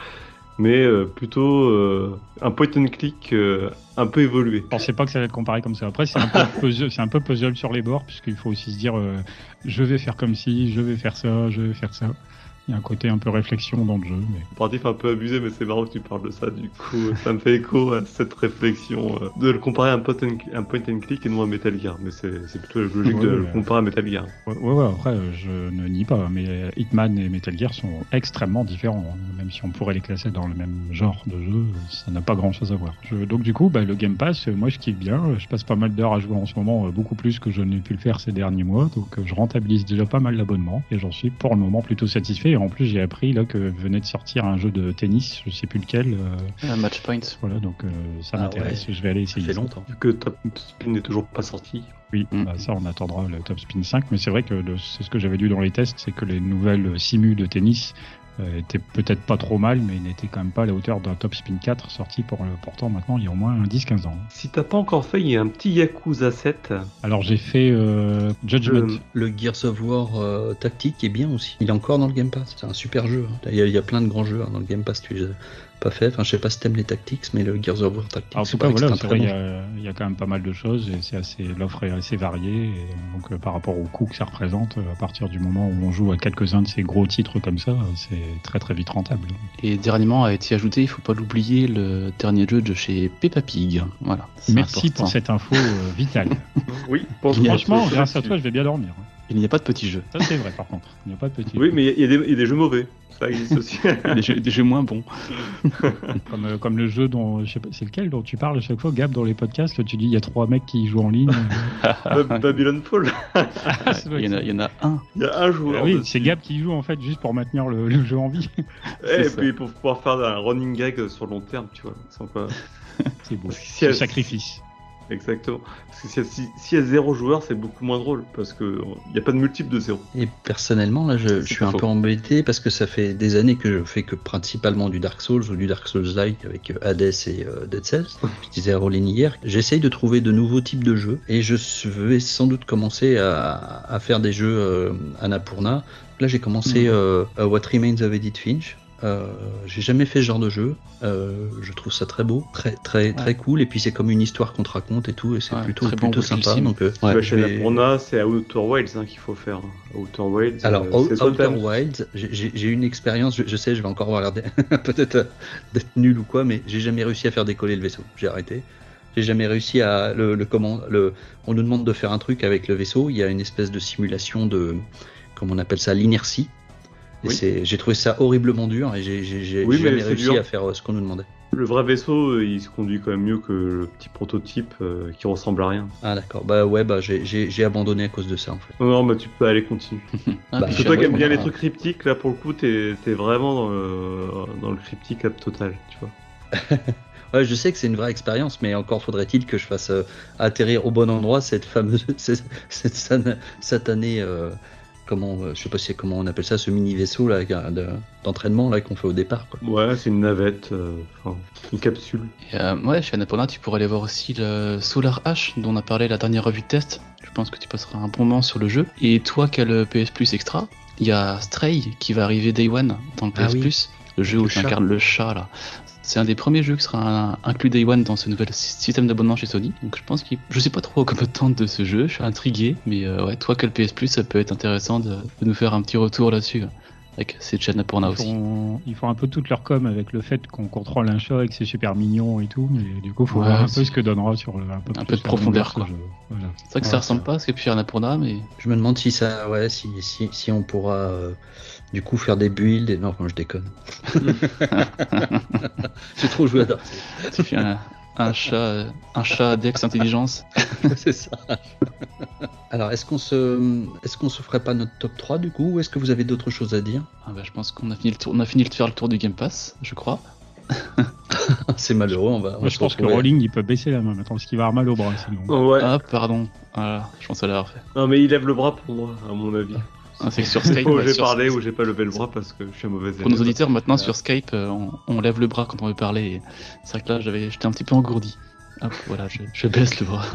mais euh, plutôt euh, un point and click euh, un peu évolué. Je pensais pas que ça allait être comparé comme ça. Après, c'est un peu puzzle, un peu puzzle sur les bords, puisqu'il faut aussi se dire, euh, je vais faire comme ci, je vais faire ça, je vais faire ça. Il y a un côté un peu réflexion dans le jeu, mais Comparatif un peu abusé, mais c'est marrant que tu parles de ça. Du coup, ça me fait écho à cette réflexion euh, de le comparer à un point and, un point and click et non à Metal Gear. Mais c'est plutôt logique Ouais, de le comparer à Metal Gear. ouais, ouais, ouais, après, euh, je ne nie pas, mais euh, Hitman et Metal Gear sont extrêmement différents. hein. Même si on pourrait les classer dans le même genre de jeu, ça n'a pas grand chose à voir. Je- donc, du coup, bah, le Game Pass, euh, moi, je kiffe bien. Je passe pas mal d'heures à jouer en ce moment, euh, beaucoup plus que je n'ai pu le faire ces derniers mois. Donc, euh, je rentabilise déjà pas mal l'abonnement et j'en suis pour le moment plutôt satisfait. En plus, j'ai appris là que venait de sortir un jeu de tennis, je sais plus lequel. euh, Un match point. voilà, donc euh, ça Ah m'intéresse. Je vais aller Ça essayer. fait ça. longtemps. Vu que Top Spin n'est toujours pas sorti. Oui, Mm. bah, ça on attendra le Top Spin 5, mais c'est vrai que c'est ce que j'avais lu dans les tests, c'est que les nouvelles simus de tennis était peut-être pas trop mal, mais il n'était quand même pas à la hauteur d'un Top Spin 4 sorti pour le pourtant maintenant il y a au moins 10-15 ans. Si t'as pas encore fait, il y a un petit Yakuza 7. Alors j'ai fait euh, Judgment. Le, le Gears of War euh, tactique est bien aussi. Il est encore dans le Game Pass. C'est un super jeu. hein. Il y, a, il y a plein de grands jeux hein, dans le Game Pass. Tu les as pas fait. Enfin, je sais pas si t'aimes les tactics, mais le Gears of War tactique. Alors, en tout c'est cas, voilà, il y, bon. a, il y a quand même pas mal de choses et c'est assez, l'offre est assez variée. Et donc, euh, par rapport au coût que ça représente, euh, à partir du moment où on joue à quelques-uns de ces gros titres comme ça, c'est très très vite rentable. Et dernièrement a été ajouté, il faut pas l'oublier, le dernier jeu de chez Peppa Pig. Voilà. Merci important. pour cette info euh, vitale. Oui, y Franchement, grâce à toi, je vais bien dormir. Il n'y a pas de petits jeux. Ça, c'est vrai, par contre. Il n'y a pas de petit. Oui, mais il y, a- il y a des- il y a des jeux mauvais. Ça existe aussi. des, jeux, des jeux moins bons. Comme, euh, comme le jeu dont, je sais pas, c'est lequel dont tu parles à chaque fois, Gab, dans les podcasts, tu dis il y a trois mecs qui jouent en ligne. Ba- Babylon Fall. Il y, en a, il y en a un. Il y a un joueur. Ah oui, dessus. c'est Gab qui joue en fait juste pour maintenir le, le jeu en vie. Eh, Et ça. puis pour pouvoir faire un running gag sur le long terme, tu vois. Sans quoi... C'est beau. Si C'est elle- sacrifice. Exactement. Parce que s'il y, a- si- s'il y a zéro joueur, c'est beaucoup moins drôle. Parce que il n'y a pas de multiple de zéro. Et personnellement, là, je, suis un faux. peu embêté parce que ça fait des années que je fais que principalement du Dark Souls ou du Dark Souls-like avec euh, Hades et euh, Dead Cells. Je disais à Rolling hier. J'essaye de trouver de nouveaux types de jeux et je vais sans doute commencer à, à faire des jeux euh, Annapurna. Là, j'ai commencé euh, What Remains of Edith Finch. Euh, j'ai jamais fait ce genre de jeu. Euh, je trouve ça très beau, très très très cool. Et puis c'est comme une histoire qu'on te raconte et tout, et c'est Ouais, plutôt bon plutôt sympa. Sim. Donc euh, je chez vais- c'est à Outer Wilds hein, qu'il faut faire. Outer Wilds. Alors, euh, Outer Wilds, j'ai- une expérience, je, je sais, je vais encore avoir l'air peut-être d'être nul ou quoi, mais j'ai jamais réussi à faire décoller le vaisseau. J'ai arrêté. J'ai jamais réussi à le, le comment le. On nous demande de faire un truc avec le vaisseau. Il y a une espèce de simulation de, comment on appelle ça, l'inertie. Oui. j'ai trouvé ça horriblement dur et j'ai, Oui, jamais réussi dur. à faire euh, ce qu'on nous demandait. Le vrai vaisseau, euh, il se conduit quand même mieux que le petit prototype euh, qui ressemble à rien. Ah d'accord. Bah ouais, bah j'ai, abandonné à cause de ça en fait. Non, non, mais tu peux aller continuer. Ah, Bah, Parce que toi qui aimes bien les trucs cryptiques, là pour le coup, t'es vraiment dans le, dans le cryptique total, tu vois. Ouais, je sais que c'est une vraie expérience, mais encore faudrait-il que je fasse euh, atterrir au bon endroit cette fameuse, cette, cette satanée, euh, comment, euh, je sais pas si comment on appelle ça, ce mini vaisseau là de- d'entraînement là qu'on fait au départ. Quoi. Ouais, c'est une navette, euh, enfin, une capsule. Et, euh, ouais, chez Annapurna, tu pourrais aller voir aussi le Solar H dont on a parlé la dernière revue de test. Je pense que tu passeras un bon moment sur le jeu. Et toi qui as le PS Plus Extra, il y a Stray qui va arriver Day One dans le PS Ah oui. Plus. Le jeu Le où tu incarnes le chat là. C'est un des premiers jeux qui sera inclus Day One dans ce nouvel sy- système d'abonnement chez Sony. Donc je pense qu'il. Je sais pas trop comment tente de ce jeu, je suis intrigué. Mais euh, ouais, toi qui as le PS Plus, ça peut être intéressant de, de nous faire un petit retour là-dessus. Avec ces chez Annapurna Ils aussi. font, ils font un peu toute leur com avec le fait qu'on contrôle un chat et que c'est super mignon et tout, mais du coup, faut Ouais, voir un peu ce que donnera sur le, un peu, Un plus peu de profondeur, quoi. Voilà. C'est vrai que Ouais, ça ressemble ça- pas à ce qu'il y a chez Annapurna, mais Je me demande si ça, ouais, si, si, si on pourra euh, du coup faire des builds. Et... Non, moi je déconne. J'ai trop joué à Dark Souls. tu fais un, un chat, un chat Dex intelligence. c'est ça. Alors, est-ce qu'on se, est-ce qu'on se ferait pas notre top 3 du coup, ou est-ce que vous avez d'autres choses à dire? Ah bah, je pense qu'on a fini le tour, on a fini de faire le tour du Game Pass, je crois. C'est malheureux, on va. on va Moi, se je pense que. Rolling, il peut baisser la main maintenant parce qu'il va avoir mal au bras sinon. Oh, ouais. Ah pardon, voilà, je pense à l'avoir fait. Non, mais il lève le bras pour moi, à mon avis. Ah, c'est que sur Skype. où j'ai sur- parlé ou j'ai pas levé le bras parce que je suis un mauvais élève. Pour nos auditeurs, maintenant sur Skype, euh, on, on lève le bras quand on veut parler. C'est vrai que là, j'avais, j'étais un petit peu engourdi. Hop, voilà, je, je baisse le bras.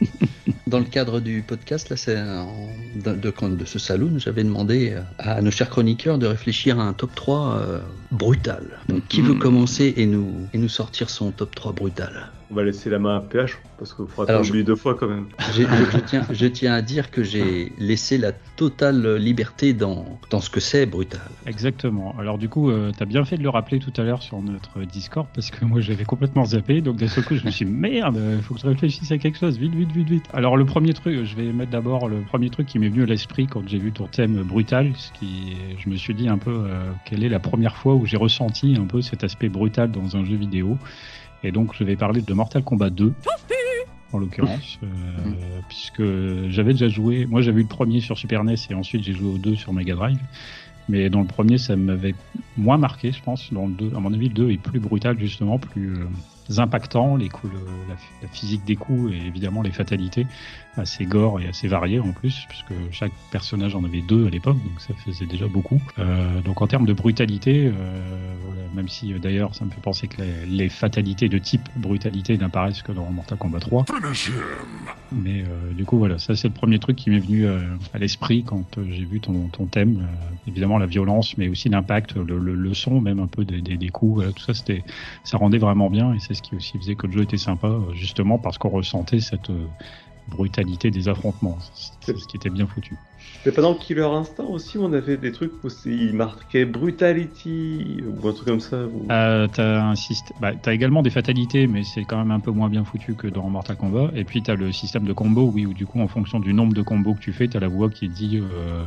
Dans le cadre du podcast, là, c'est de, de, de ce saloon, j'avais demandé euh, à nos chers chroniqueurs de réfléchir à un top 3 euh, brutal. Donc, qui veut Mhm. commencer et nous, et nous sortir son top 3 brutal? On va laisser la main à PH parce qu'il faudra pas Alors, je- oublier deux fois quand même. Je, je tiens, je tiens à dire que j'ai laissé la totale liberté dans, dans ce que c'est brutal. Exactement. Alors du coup, tu as bien fait de le rappeler tout à l'heure sur notre Discord parce que moi j'avais complètement zappé. Donc d'un seul coup, je me suis dit merde, il faut que je réfléchisse à quelque chose. Vite, vite, vite, vite. Alors le premier truc, je vais mettre d'abord le premier truc qui m'est venu à l'esprit quand j'ai vu ton thème brutal. Ce qui, je me suis dit un peu euh, quelle est la première fois où j'ai ressenti un peu cet aspect brutal dans un jeu vidéo. Et donc je vais parler de Mortal Kombat 2 en l'occurrence, euh, puisque j'avais déjà joué. Moi, j'avais eu le premier sur Super NES et ensuite j'ai joué au 2 sur Mega Drive. Mais dans le premier, ça m'avait moins marqué, je pense. Dans le 2, à mon avis, le 2 est plus brutal, justement, plus, euh, impactants, les coups, le- la, la physique des coups et évidemment les fatalités, assez gore et assez variées en plus, puisque chaque personnage en avait deux à l'époque, donc ça faisait déjà beaucoup. Euh, donc en termes de brutalité, euh, voilà, même si euh, d'ailleurs ça me fait penser que les, les fatalités de type brutalité n'apparaissent que dans Mortal Kombat 3. Mais euh, du coup voilà, ça c'est le premier truc qui m'est venu euh, à l'esprit quand euh, j'ai vu ton, ton thème. Évidemment la violence, mais aussi l'impact, le, le, le son même un peu des, des, coups, voilà, tout ça c'était, ça rendait vraiment bien et c'est ce qui aussi faisait que le jeu était sympa, justement parce qu'on ressentait cette brutalité des affrontements. C'est ce qui était bien foutu. Mais le Killer Instinct aussi, on avait des trucs où il marquait Brutality ou un truc comme ça. ou- Euh, t'as un syst- bah, t'as également des fatalités, mais c'est quand même un peu moins bien foutu que dans Mortal Kombat. Et puis t'as le système de combo, oui, où du coup, en fonction du nombre de combos que tu fais, t'as la voix qui dit euh,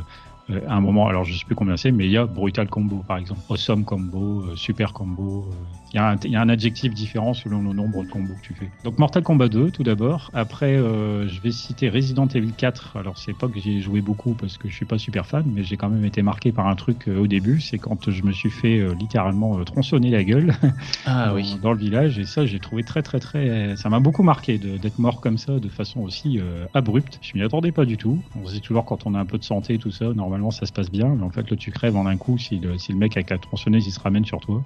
euh, à un moment, alors je sais plus combien c'est, mais il y a brutal combo par exemple, awesome combo, euh, super combo. euh, Il y, a un- il y a un adjectif différent selon le nombre de combos que tu fais. Donc Mortal Kombat 2 tout d'abord. Après, je vais citer Resident Evil 4. Alors c'est pas que j'ai joué beaucoup parce que je suis pas super fan, mais j'ai quand même été marqué par un truc au début. C'est quand je me suis fait littéralement tronçonner la gueule Ah dans, oui. dans le village et ça j'ai trouvé très très très ça m'a beaucoup marqué d'être mort comme ça de façon aussi abrupte je m'y attendais pas du tout on se dit toujours quand on a un peu de santé tout ça normalement ça se passe bien mais en fait là tu crèves en un coup si le, mec avec la tronçonneuse il se ramène sur toi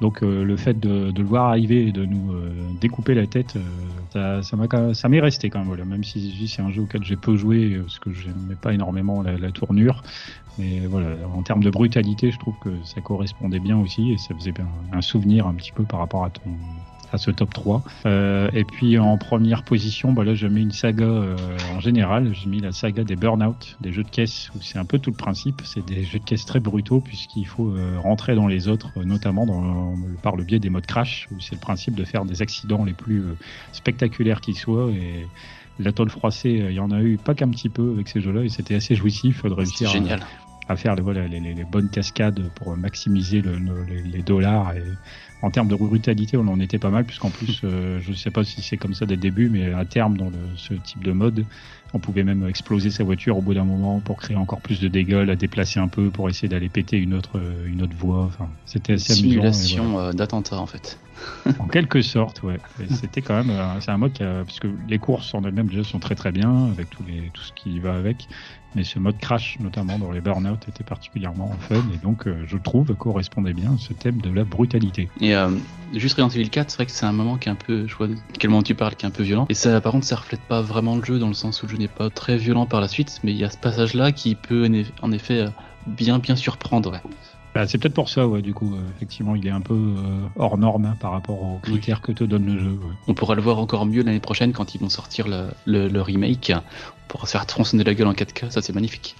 donc euh, le fait de, le voir arriver et de nous euh, découper la tête, euh, ça, m'est resté quand même. Même si c'est un jeu auquel j'ai peu joué, parce que j'aimais pas énormément la, tournure, mais voilà, en termes de brutalité, je trouve que ça correspondait bien aussi et ça faisait un souvenir un petit peu par rapport à ton à ce top 3. Euh, et puis en première position, bah là j'ai mis une saga euh, en général, j'ai mis la saga des Burnout, des jeux de caisse, où c'est un peu tout le principe, c'est des jeux de caisse très brutaux puisqu'il faut euh, rentrer dans les autres, notamment dans, par le biais des modes crash, où c'est le principe de faire des accidents les plus euh, spectaculaires qui soient et la tôle froissée, euh, il y en a eu pas qu'un petit peu avec ces jeux-là et c'était assez jouissif de réussir à- génial. à faire les, voilà, les, bonnes cascades pour maximiser le- le- les, les dollars. Et en termes de brutalité, on en était pas mal, puisqu'en plus, euh, je ne sais pas si c'est comme ça dès le début, mais à terme, dans le, ce type de mode, on pouvait même exploser sa voiture au bout d'un moment pour créer encore plus de dégâts, la déplacer un peu pour essayer d'aller péter une autre, euh, une autre voie. Enfin, c'était assez amusant. voilà. Simulation euh, d'attentat en fait. En quelque sorte, ouais. C'était quand même, c'est un mode qui a, parce que les courses en elles-mêmes déjà sont très très bien avec tous les, tout ce qui va avec, mais ce mode crash, notamment dans les burn-out, était particulièrement fun et donc euh, je trouve correspondait bien à ce thème de la brutalité. Et euh, juste Resident Evil 4, c'est vrai que c'est un moment qui est un peu, je vois quel moment tu parles, qui est un peu violent. Et ça, par contre, ça reflète pas vraiment le jeu dans le sens où le jeu n'est pas très violent par la suite, mais il y a ce passage-là qui peut en effet euh, bien bien surprendre. Ouais. Bah, c'est peut-être pour ça, ouais, du coup, euh, effectivement, il est un peu euh, hors norme hein, par rapport aux critères que te donne le jeu. ouais. On pourra le voir encore mieux l'année prochaine quand ils vont sortir le, le- le remake. On pourra se faire tronçonner la gueule en 4K, ça c'est magnifique.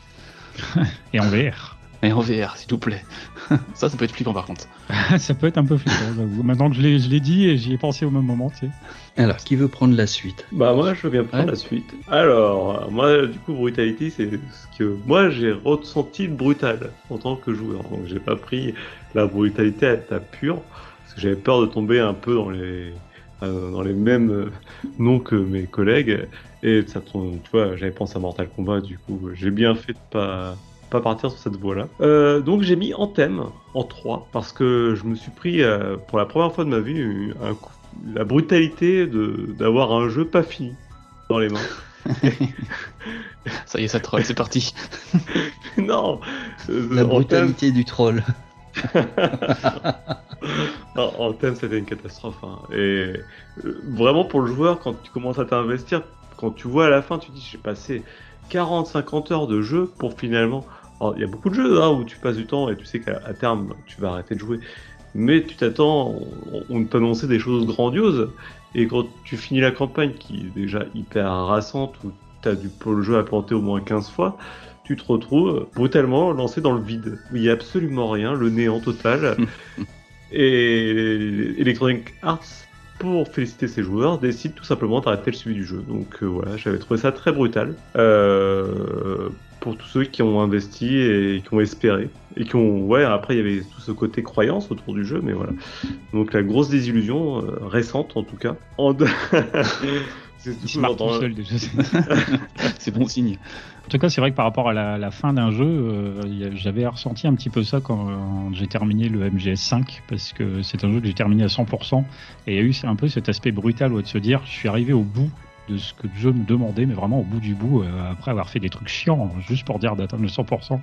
Et en VR. Et en VR, s'il vous plaît. ça, ça peut être flippant par contre. ça peut être un peu flippant, j'avoue. Maintenant que je l'ai je l'ai dit et j'y ai pensé au même moment, tu sais. Alors, qui veut prendre la suite? Bah moi je veux bien prendre Ouais. la suite. Alors, moi du coup brutalité c'est ce que moi j'ai ressenti de brutal en tant que joueur. Donc j'ai pas pris la brutalité à l'état pur parce que j'avais peur de tomber un peu dans les euh, dans les mêmes euh, noms que mes collègues et ça tombe- tu vois j'avais pensé à Mortal Kombat du coup j'ai bien fait de pas pas partir sur cette voie-là. Euh, donc j'ai mis en thème en 3 parce que je me suis pris euh, pour la première fois de ma vie un coup- la brutalité de d'avoir un jeu pas fini dans les mains. Ça y est, ça troll, c'est parti. non, euh, La brutalité du troll. En, en thème, c'était une catastrophe. hein. Et euh, vraiment, pour le joueur, quand tu commences à t'investir, quand tu vois à la fin, tu dis j'ai passé 40-50 heures de jeu pour finalement. Alors, il y a beaucoup de jeux hein, où tu passes du temps et tu sais qu'à terme, tu vas arrêter de jouer. Mais tu t'attends, on, on t'annonçait des choses grandioses. Et quand tu finis la campagne, qui est déjà hyper harassante, où tu as du le jeu à planter au moins 15 fois, tu te retrouves brutalement lancé dans le vide, où il n'y a absolument rien, le néant total. et Electronic Arts, pour féliciter ses joueurs, décide tout simplement d'arrêter le suivi du jeu. Donc euh, voilà, j'avais trouvé ça très brutal. Euh, pour tous ceux qui ont investi et qui ont espéré. Et qui ont. Ouais, après, il y avait tout ce côté croyance autour du jeu, mais voilà. Donc la grosse désillusion, euh, récente en tout cas. En deux- C'est tout j'entends- seul déjà. C'est bon signe. En tout cas, c'est vrai que par rapport à la, la fin d'un jeu, euh, j'avais ressenti un petit peu ça quand euh, j'ai terminé le MGS5, parce que c'est un jeu que j'ai terminé à 100%, et il y a eu un peu cet aspect brutal ouais, de se dire, je suis arrivé au bout de ce que jeu me demandait, mais vraiment au bout du bout, euh, après avoir fait des trucs chiants, juste pour dire d'atteindre le 100%.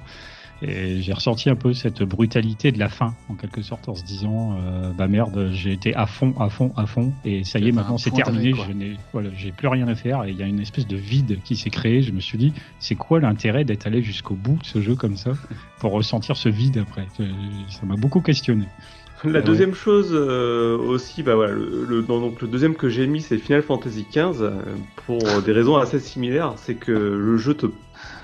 Et j'ai ressenti un peu cette brutalité de la fin, en quelque sorte, en se disant, euh, bah merde, j'ai été à fond, à fond, à fond, et ça y est, maintenant c'est terminé, je n'ai, voilà, j'ai plus rien à faire, et il y a une espèce de vide qui s'est créé. Je me suis dit, c'est quoi l'intérêt d'être allé jusqu'au bout de ce jeu comme ça, pour ressentir ce vide après? Euh, Ça m'a beaucoup questionné. La Ouais. deuxième chose euh, aussi, bah voilà, le, donc le deuxième que j'ai mis, c'est Final Fantasy XV, euh, pour des raisons assez similaires. C'est que le jeu te,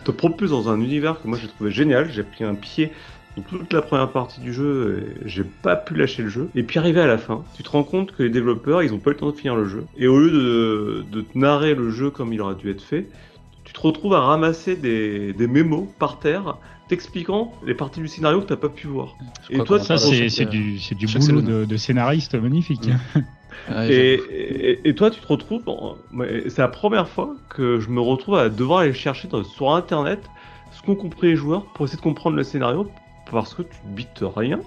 te propulse dans un univers que moi j'ai trouvé génial. J'ai pris un pied dans toute la première partie du jeu, et j'ai pas pu lâcher le jeu. Et puis arrivé à la fin, tu te rends compte que les développeurs, ils ont pas eu le temps de finir le jeu. Et au lieu de, de te narrer le jeu comme il aurait dû être fait, te retrouves à ramasser des, des mémos par terre t'expliquant les parties du scénario que t'as pas pu voir. Je Et toi, Ça, c'est du, c'est du boulot de, de scénariste magnifique. Ouais, Et, et, et toi, tu te retrouves. C'est la première fois que je me retrouve à devoir aller chercher dans- sur internet ce qu'ont compris les joueurs pour essayer de comprendre le scénario parce que tu bites rien.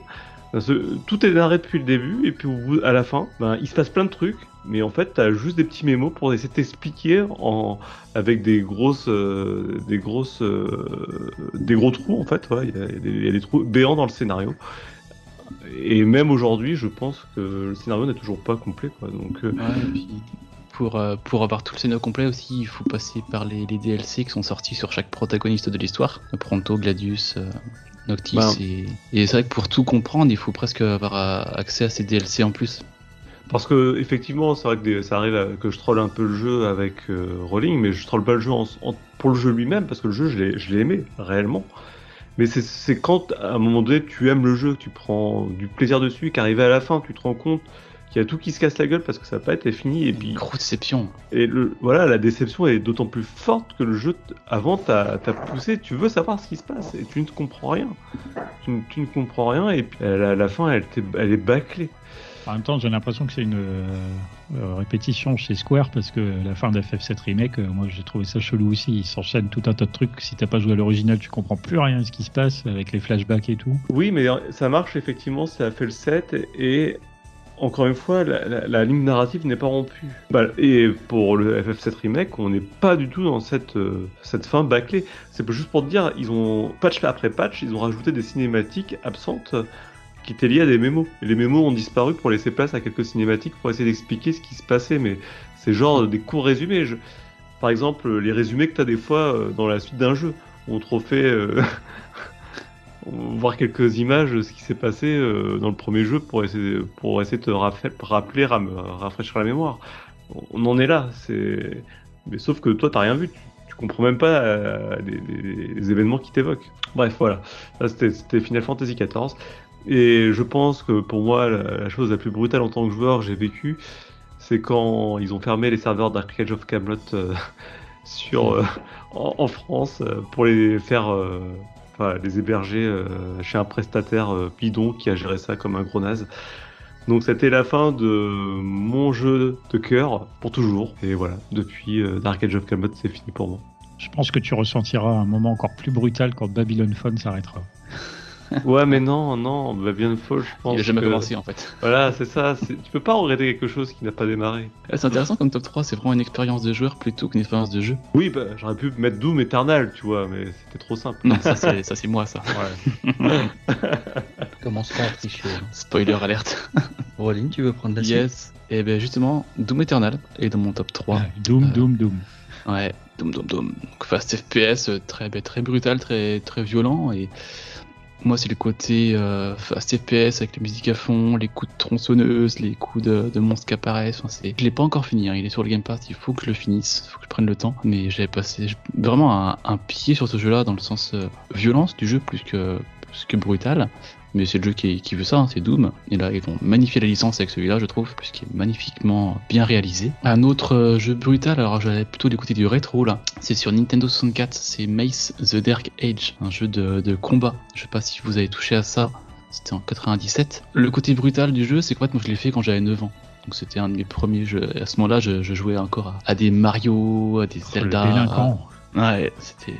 Tout est narré depuis le début et puis à la fin, ben, il se passe plein de trucs, mais en fait, tu as juste des petits mémos pour essayer de t'expliquer en... avec des grosses, euh, des grosses, euh, des gros trous en fait. Il y, a des- trous béants dans le scénario. Et même aujourd'hui, je pense que le scénario n'est toujours pas complet. Donc, euh, pour, pour avoir tout le scénario complet aussi, il faut passer par les, DLC qui sont sortis sur chaque protagoniste de l'histoire. Pronto, Gladius, Noctis. Ben. Et, et c'est vrai que pour tout comprendre, il faut presque avoir euh, accès à ces DLC en plus. Parce que effectivement, c'est vrai que des- ça arrive à- que je troll un peu le jeu avec euh, Rolling, mais je troll pas le jeu en- en- pour le jeu lui-même, parce que le jeu, je l'ai aimé, réellement. Mais c'est- quand, à un moment donné, tu aimes le jeu, tu prends du plaisir dessus, qu'arrivé à la fin, tu te rends compte qu'il y a tout qui se casse la gueule parce que ça n'a pas été fini, et puis Grosse déception. et le, voilà, la déception est d'autant plus forte que le jeu, avant, t'a poussé, tu veux savoir ce qui se passe, et tu ne comprends rien. Tu, ne- tu ne comprends rien, et puis à la, à la fin, elle, est bâclée. En même temps, j'ai l'impression que c'est une euh, euh, répétition chez Square parce que la fin d'FF7 Remake, euh, moi j'ai trouvé ça chelou aussi. Ils s'enchaînent tout un tas de trucs. Si t'as pas joué à l'original, tu comprends plus rien de ce qui se passe avec les flashbacks et tout. Oui, mais ça marche effectivement, ça a fait le 7 et encore une fois, la, ligne narrative n'est pas rompue. Bah, et pour le FF7 Remake, on n'est pas du tout dans cette, euh, cette fin bâclée. C'est juste pour te dire, ils ont patch après patch, ils ont rajouté des cinématiques absentes qui étaient liées à des mémos. Et les mémos ont disparu pour laisser place à quelques cinématiques pour essayer d'expliquer ce qui se passait, mais c'est genre des courts résumés. Par exemple, les résumés que tu as des fois euh, dans la suite d'un jeu. On te refait euh, voir quelques images de ce qui s'est passé euh, dans le premier jeu pour essayer, de te rappeler, rafraîchir la mémoire. On en est là, c'est. Mais sauf que toi, t'as rien vu, tu, comprends même pas euh, les, événements qui t'évoquent. Bref, voilà. Là, c'était Final Fantasy XIV. Et je pense que pour moi, la, chose la plus brutale en tant que joueur que j'ai vécu, c'est quand ils ont fermé les serveurs d'Arcade of Camelot euh, sur en, France pour les faire, euh, les héberger euh, chez un prestataire euh, bidon qui a géré ça comme un gros naze. Donc c'était la fin de mon jeu de cœur pour toujours. Et voilà, depuis euh, Dark Age of Camelot, c'est fini pour moi. Je pense que tu ressentiras un moment encore plus brutal quand Babylon Phone s'arrêtera. Ouais, mais non, non, Babylon Fall, je pense. Il a jamais que- commencé en fait. Voilà, c'est ça. Tu peux pas regretter quelque chose qui n'a pas démarré. Ah, C'est intéressant comme top 3, c'est vraiment une expérience de joueur plutôt qu'une expérience de jeu. Oui, bah, j'aurais pu mettre Doom Eternal, tu vois, mais c'était trop simple. Non, ça c'est moi ça. Commence pas à tricher. hein. Spoiler alerte. Rolling, tu veux prendre la suite? Yes. Et ben justement, Doom Eternal est dans mon top 3. Doom, Euh, Doom, Doom. Ouais, Doom Doom Doom. Donc, Fast FPS, euh, très, ben, très brutal, très, très violent. Et moi, c'est le côté euh, Fast avec la musique à fond, les coups de tronçonneuse, les coups de, monstres qui apparaissent. Enfin. Je l'ai pas encore fini, hein, il est sur le Game Pass, il faut que je le finisse, il faut que je prenne le temps. Mais j'avais passé vraiment un, un pied sur ce jeu-là dans le sens euh, violence du jeu plus que, plus que brutal. Mais c'est le jeu qui, qui veut ça, hein, c'est Doom. Et là, ils vont magnifier la licence avec celui-là, je trouve, puisqu'il est magnifiquement bien réalisé. Un autre euh, jeu brutal, alors j'allais plutôt du côté du rétro là. C'est sur Nintendo 64, c'est Mace The Dark Age, un jeu de, de combat. Je sais pas si vous avez touché à ça. C'était en 97. Le côté brutal du jeu, c'est qu'en fait, moi je l'ai fait quand j'avais 9 ans. Donc c'était un de mes premiers jeux. À ce moment-là, je, je jouais encore à, à des Mario, à des Oh, le Zelda. délinquant. Ouais, c'était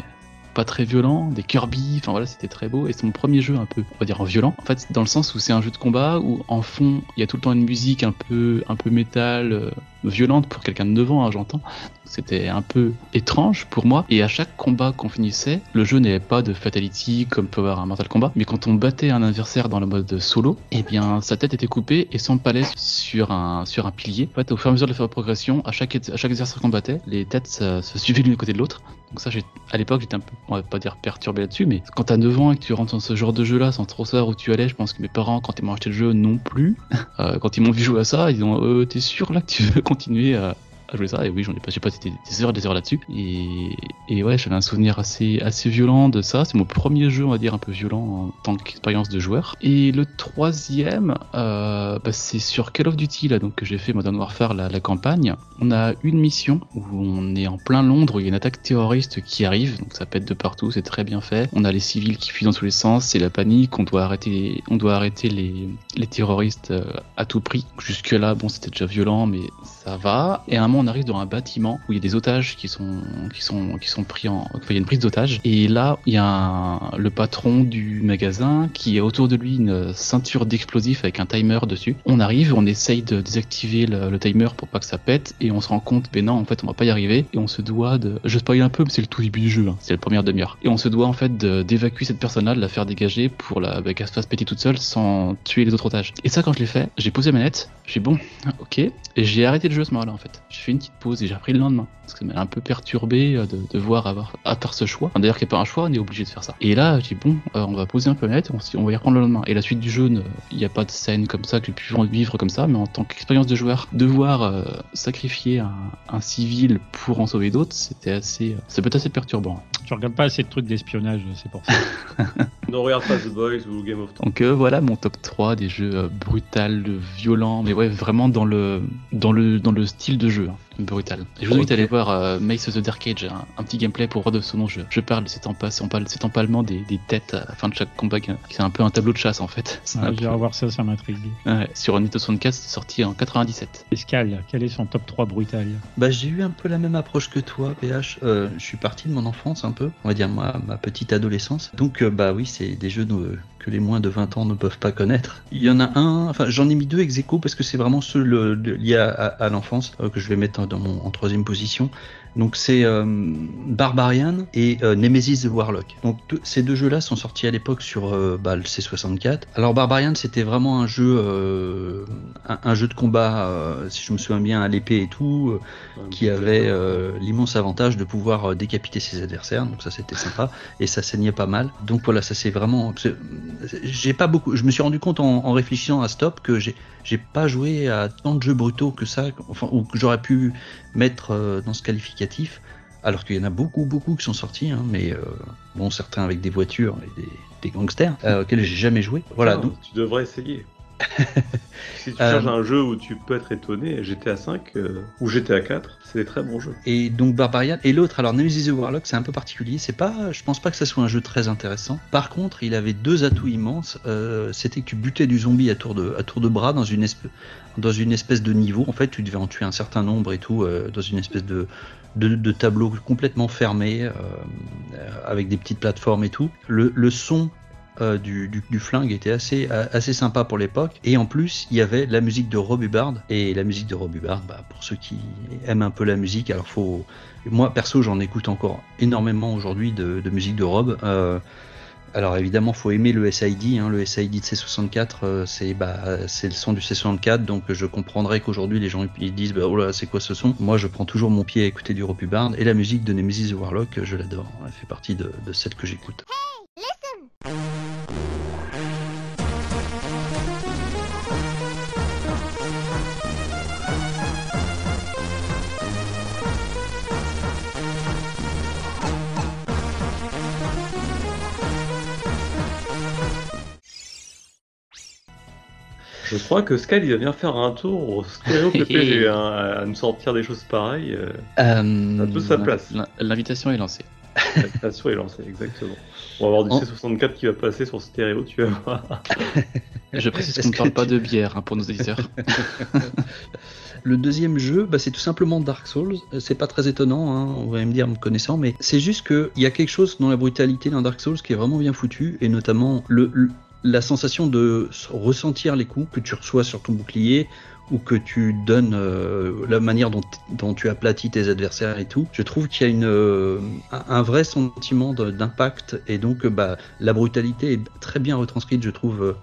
pas très violent, des Kirby, enfin voilà, c'était très beau. Et c'est mon premier jeu un peu, on va dire, en violent. En fait, dans le sens où c'est un jeu de combat où en fond, il y a tout le temps une musique un peu, un peu métal, euh, violente pour quelqu'un de 9 ans, hein, j'entends. C'était un peu étrange pour moi. Et à chaque combat qu'on finissait, le jeu n'avait pas de fatality comme peut avoir un Mortal Kombat. Mais quand on battait un adversaire dans le mode solo, eh bien, sa tête était coupée et s'empalait sur un, sur un pilier. En fait, au fur et à mesure de la progression, à chaque, à chaque adversaire qu'on battait, les têtes se, suivaient l'une côté de l'autre. Donc ça, à l'époque, j'étais un peu, on va pas dire perturbé là-dessus, mais quand t'as 9 ans et que tu rentres dans ce genre de jeu-là sans trop savoir où tu allais, je pense que mes parents, quand ils m'ont acheté le jeu, non plus. Euh, quand ils m'ont vu jouer à ça, ils ont, euh, t'es sûr là que tu veux continuer à, jouer ça Et oui, j'en ai passé des, heures, et des heures là-dessus. Et, et ouais, j'avais un souvenir assez, assez violent de ça. C'est mon premier jeu, on va dire, un peu violent en tant qu'expérience de joueur. Et le troisième, euh, bah, c'est sur Call of Duty là, donc que j'ai fait Modern Warfare la, la campagne. On a une mission où on est en plein Londres, où il y a une attaque terroriste qui arrive, donc ça pète de partout, c'est très bien fait. On a les civils qui fuient dans tous les sens, c'est la panique, on doit arrêter, on doit arrêter les, les terroristes euh, à tout prix. Jusque là, bon, c'était déjà violent, mais ça va. Et à un moment, on arrive dans un bâtiment où il y a des otages qui sont, qui sont, qui sont pris en, enfin, il y a une prise d'otages. Et là, il y a le patron du magasin qui a autour de lui une ceinture d'explosifs avec un timer dessus. On arrive, on essaye de désactiver le, timer pour pas que ça pète, et on se rend compte, ben non, en fait, on va pas y arriver. Et on se doit de, je spoil un peu, mais c'est le tout début du jeu, hein. c'est la première demi-heure. Et on se doit en fait d'évacuer cette personne-là, de la faire dégager pour la, bah, qu'elle se fasse péter toute seule sans tuer les autres otages. Et ça, quand je l'ai fait, j'ai posé ma manette, j'ai bon, ok, et j'ai arrêté le jeu à ce moment-là en fait. J'ai fait une petite pause et j'ai le lendemain. Parce que ça m'a un peu perturbé euh, de, de voir avoir à faire ce choix. Enfin, D'ailleurs, qu'il n'y a pas un choix, on est obligé de faire ça. Et là, j'ai dit bon, euh, on va poser un peu la on, va y reprendre le lendemain. Et la suite du jeu, il n'y a pas de scène comme ça que j'ai pu vivre comme ça, mais en tant qu'expérience de joueur, devoir euh, sacrifier un, un civil pour en sauver d'autres, c'était assez, euh, ça peut être assez perturbant. Tu regardes pas assez de trucs d'espionnage, c'est pour ça. Ne regarde pas The Boys ou Game of Thrones. Donc euh, voilà mon top 3 des jeux euh, brutal, violents, mais ouais vraiment dans le dans le dans le style de jeu hein, brutal. Et je vous invite à aller voir euh, Mace of the Dark Age, un, un petit gameplay pour voir de ce dont je, je parle, cet empasse, on parle cet empalement des, des têtes à la fin de chaque combat, qui c'est un peu un tableau de chasse en fait. C'est Ah, un J'irai peu- voir ça, ça m'intrigue. ouais, sur Nintendo 64, c'est sorti en 97. Escal, quel est son top 3 brutal? Bah, j'ai eu un peu la même approche que toi, PH. Euh, je suis parti de mon enfance un peu, on va dire ma, ma petite adolescence. Donc, euh, bah oui, c'est des jeux euh, que les moins de 20 ans ne peuvent pas connaître. Il y en a un, enfin, j'en ai mis deux ex parce que c'est vraiment ceux liés à, l'enfance euh, que je vais mettre en troisième position. Donc, c'est euh, Barbarian et euh, Nemesis the Warlock. Donc, ces deux jeux-là sont sortis à l'époque sur euh, bah, le C64. Alors, Barbarian, c'était vraiment un jeu, euh, un, un jeu de combat, euh, si je me souviens bien, à l'épée et tout. euh, qui avait euh, l'immense avantage de pouvoir décapiter ses adversaires, donc ça c'était sympa et ça saignait pas mal. Donc voilà, ça c'est vraiment. J'ai pas beaucoup. Je me suis rendu compte en, en réfléchissant à Stop que j'ai j'ai pas joué à tant de jeux brutaux que ça, enfin ou que j'aurais pu mettre euh, dans ce qualificatif. Alors qu'il y en a beaucoup, beaucoup qui sont sortis, hein, mais euh, bon, certains avec des voitures et des, des gangsters euh, auxquels j'ai jamais joué. Voilà, donc Tu devrais essayer. si tu Euh, cherches un jeu où tu peux être étonné, GTA 5 euh, ou GTA 4, c'est des très bons jeux. Et donc Barbarian et l'autre, alors Nemesis the Warlock, c'est un peu particulier. C'est pas, je pense pas que ça soit un jeu très intéressant. Par contre, il avait deux atouts immenses. Euh, C'était que tu butais du zombie à tour de, à tour de bras dans une espèce, dans une espèce de niveau. En fait, tu devais en tuer un certain nombre et tout euh, dans une espèce de de, tableau complètement fermé euh, euh, avec des petites plateformes et tout. Le, son du, flingue était assez, assez sympa pour l'époque. Et en plus, il y avait la musique de Rob Hubbard. Et la musique de Rob Hubbard, bah, pour ceux qui aiment un peu la musique, alors faut. Moi, perso, j'en écoute encore énormément aujourd'hui de musique de Rob. Euh, alors évidemment, faut aimer le SID. Hein. Le SID de C64, euh, c'est bah, c'est le son du C64, donc je comprendrais qu'aujourd'hui les gens ils disent bah, oh là, c'est quoi ce son? Moi, je prends toujours mon pied à écouter du Rob Hubbard et la musique de Nemesis the Warlock, je l'adore. Elle fait partie de, de celle que j'écoute. Je crois que Scal il va bien faire un tour au stéréo PPG hein, à nous sortir des choses pareilles. euh. Euh, Ça a toute sa place. L'in- L'invitation est lancée. La création est lancée, exactement. On va avoir du En- C64 qui va passer sur stéréo, tu vas voir. Je précise qu'on ne parle pas de bière hein, pour nos éditeurs. Le deuxième jeu, bah, c'est tout simplement Dark Souls. Euh, C'est pas très étonnant, hein, on va me dire, me connaissant, mais c'est juste qu'il y a quelque chose dans la brutalité d'un Dark Souls qui est vraiment bien foutu, et notamment le, le- la sensation de ressentir les coups que tu reçois sur ton bouclier ou que tu donnes euh, la manière dont, tu aplatis tes adversaires et tout. Je trouve qu'il y a une, euh, un, vrai sentiment d'impact et donc euh, bah, la brutalité est très bien retranscrite, je trouve,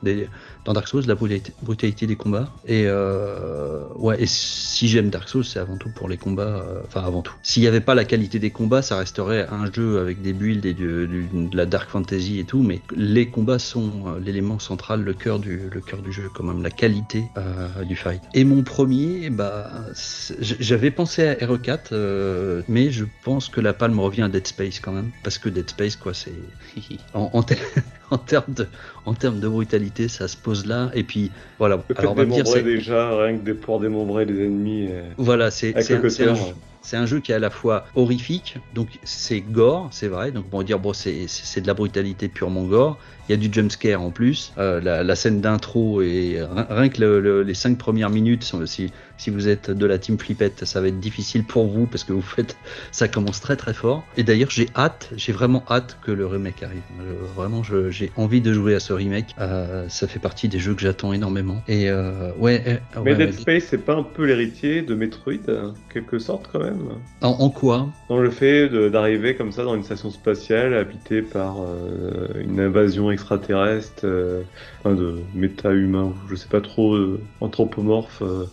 dans Dark Souls, la brutalité, des combats. Et euh, ouais, et si j'aime Dark Souls, c'est avant tout pour les combats. euh, Enfin, avant tout. S'il n'y avait pas la qualité des combats, ça resterait un jeu avec des builds et de la dark fantasy et tout. Mais les combats sont euh, l'élément central, le cœur du, le cœur du jeu, quand même, la qualité euh, du fight. Et mon premier, bah, j'avais pensé à RE4, euh, mais je pense que la palme revient à Dead Space quand même, parce que Dead Space, quoi, c'est en, en, en termes de, en termes de brutalité, ça se pose là. Et puis, voilà. Le Alors, on de va dire, déjà, rien que des- pour démembrer les ennemis. euh, voilà, c'est, un, c'est un jeu qui est à la fois horrifique, donc c'est gore, c'est vrai. Donc on va dire bon, c'est, de la brutalité purement gore. Il y a du jumpscare en plus. Euh, la, la scène d'intro et rien, que le- le- les cinq premières minutes, si, si vous êtes de la team Flippette, ça va être difficile pour vous parce que vous faites, ça commence très très fort. Et d'ailleurs, j'ai hâte, j'ai vraiment hâte que le remake arrive. Euh, vraiment, je- j'ai envie de jouer à ce remake. Euh, ça fait partie des jeux que j'attends énormément. Et euh, ouais, euh, Mais ouais, Dead ouais. Space, c'est pas un peu l'héritier de Metroid, en quelque sorte, quand même? En, en quoi Dans le fait d'arriver comme ça dans une station spatiale habitée par euh, une invasion extraterrestre, euh, enfin de méta-humains, je sais pas trop, euh, anthropomorphe, euh,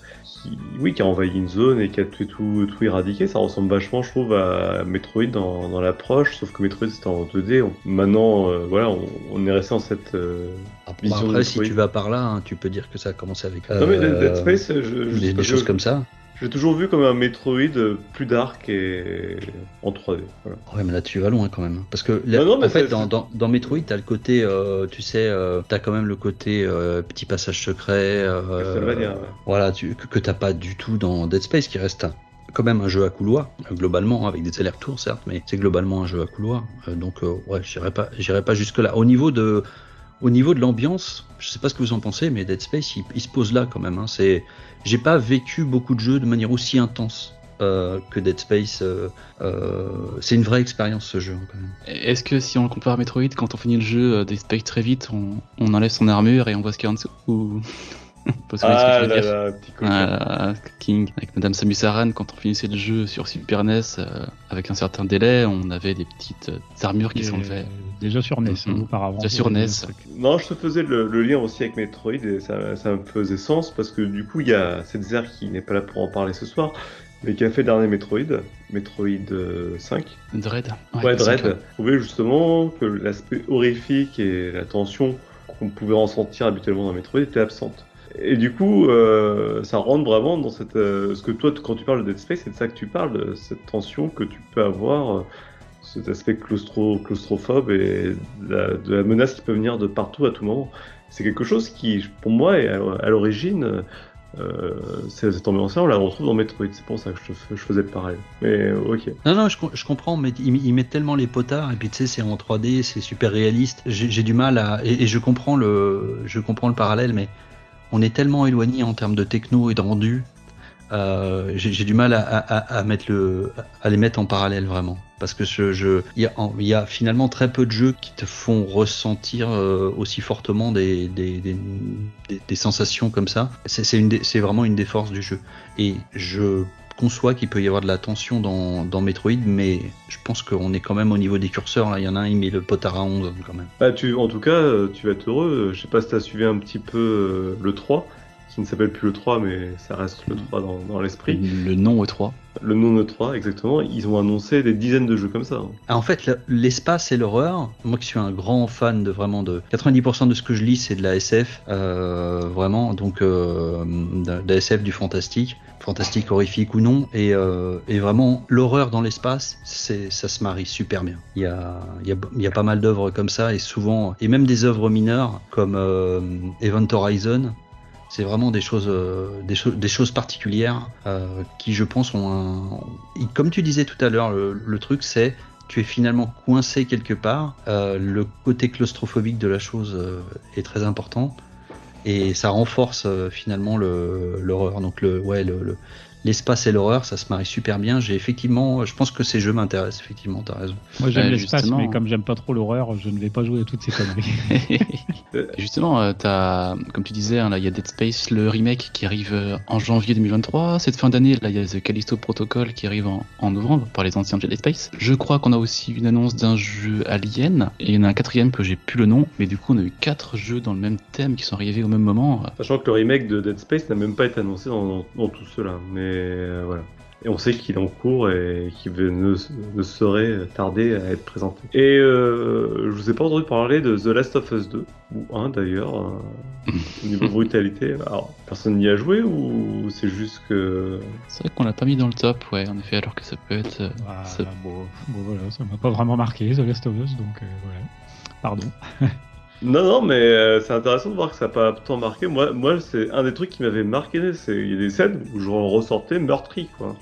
qui, oui, qui a envahi une zone et qui a tout, tout, tout éradiqué. Ça ressemble vachement, je trouve, à Metroid dans, dans l'approche, sauf que Metroid c'était en 2D. On- maintenant, voilà, on, on est resté dans cette euh, Bon, vision après, si tu vas par là, hein, tu peux dire que ça a commencé avec Non mais Dead Space, je, je, des, des choses comme ça. J'ai toujours vu comme un Metroid plus dark et en 3D. Voilà. Ouais, mais là, tu vas loin quand même. Parce que là, non, en fait, dans, dans, dans Metroid, t'as le côté, euh, tu sais, euh, t'as quand même le côté euh, petit passage secret. Castlevania, ouais. Voilà, tu, que, que t'as pas du tout dans Dead Space, qui reste un- quand même un jeu à couloir, globalement, avec des allers-retours, certes, mais c'est globalement un jeu à couloir. Donc, ouais, j'irai pas, pas jusque-là. Au niveau de. Au niveau de l'ambiance, je sais pas ce que vous en pensez, mais Dead Space, il, il se pose là quand même. Hein. C'est, j'ai pas vécu beaucoup de jeux de manière aussi intense euh, que Dead Space. euh, euh, c'est une vraie expérience ce jeu hein. Est-ce que si on le compare à Metroid, quand on finit le jeu des specs très vite, on, on enlève son armure et on voit ce qu'il y a en dessous Ou... Ah que là là, petit King, avec Madame Samus Aran, quand on finissait le jeu sur Super NES, euh, avec un certain délai, on avait des petites euh, armures qui Et s'enlevaient. Déjà sur NES, Mhm. auparavant. Déjà sur NES. truc. Non, je te faisais le, le lien aussi avec Metroid et ça, ça me faisait sens parce que du coup, il y a cette Zer qui n'est pas là pour en parler ce soir, mais qui a fait le dernier Metroid, Metroid euh, 5. Dread. Ouais, Dread, trouvait justement que l'aspect horrifique et la tension qu'on pouvait ressentir habituellement dans Metroid était absente. Et du coup, euh, ça rentre vraiment dans cette. euh, ce que toi, quand tu parles de Dead Space, c'est de ça que tu parles, de cette tension que tu peux avoir, euh, cet aspect claustro, claustrophobe et de la, menace qui peut venir de partout à tout moment. C'est quelque chose qui, pour moi, à, à l'origine. Euh, cette ambiance-là, on la retrouve dans Metroid. C'est pour ça que je, faisais le parallèle. Mais ok. Non, non, je, com- je comprends, mais ils, ils mettent tellement les potards, et puis tu sais, c'est en 3D, c'est super réaliste. J'ai j'ai du mal à. Et, et je, comprends le, je comprends le parallèle, mais on est tellement éloigné en termes de techno et de rendu. euh, J'ai du mal à, les mettre en parallèle vraiment. Parce que je, je, il, y a, finalement très peu de jeux qui te font ressentir euh, aussi fortement des, des, sensations comme ça. C'est vraiment une des forces du jeu. Et je conçois qu'il peut y avoir de la tension dans, dans Metroid, mais je pense qu'on est quand même au niveau des curseurs. Il y en a un, il met le potard à 11 quand même. Bah, tu, en tout cas, euh, tu vas être heureux. Je sais pas si tu suivi un petit peu euh, le 3, qui ne s'appelle plus le 3, mais ça reste le 3 dans, dans l'esprit. Le nom E3. Le non E3, exactement. Ils ont annoncé des dizaines de jeux comme ça. hein. Ah, en fait, le- l'espace et l'horreur, moi qui suis un grand fan de vraiment de 90% de ce que je lis, c'est de la SF, euh, vraiment, donc euh, de, la SF du fantastique, fantastique horrifique ou non, et, euh, et vraiment l'horreur dans l'espace, c'est ça se marie super bien. Il y a, il y a, il y a pas mal d'œuvres comme ça, et souvent, et même des œuvres mineures comme euh, Event Horizon. C'est vraiment des choses, euh, particulières euh, qui, je pense, ont un. Comme tu disais tout à l'heure, le, truc, c'est tu es finalement coincé quelque part. Euh, le côté claustrophobique de la chose est très important et ça renforce finalement le- l'horreur. Donc ouais, le- l'espace et l'horreur, ça se marie super bien. J'ai effectivement, je pense que ces jeux m'intéressent. Effectivement, t'as raison. Moi j'aime l'espace, justement. mais comme j'aime pas trop l'horreur, je ne vais pas jouer à toutes ces conneries. Justement, euh, t'as, comme tu disais, hein, là, il y a Dead Space, le remake qui arrive euh, en janvier 2023. Cette fin d'année, là, il y a The Callisto Protocol qui arrive en, en novembre par les anciens de Dead Space. Je crois qu'on a aussi une annonce d'un jeu Alien, et il y en a un quatrième que j'ai plus le nom, mais du coup, on a eu quatre jeux dans le même thème qui sont arrivés au même moment. Sachant que le remake de Dead Space n'a même pas été annoncé dans, dans, dans tout cela. Mais euh, voilà. Et on sait qu'il est en cours et qu'il ne, ne saurait tarder à être présenté. Et euh, je vous ai pas entendu parler de The Last of Us 2, ou 1 d'ailleurs, euh, au niveau brutalité. Alors, personne n'y a joué ou c'est juste que. C'est vrai qu'on l'a pas mis dans le top, ouais, en effet, alors que ça peut être. euh, Ah, ça- bon, bon, voilà, ça m'a pas vraiment marqué, The Last of Us, donc euh, voilà. Pardon. Non, non, mais euh, c'est intéressant de voir que ça n'a pas tant marqué. Moi, moi c'est un des trucs qui m'avait marqué. C'est il y a des scènes où je ressortais meurtri, quoi,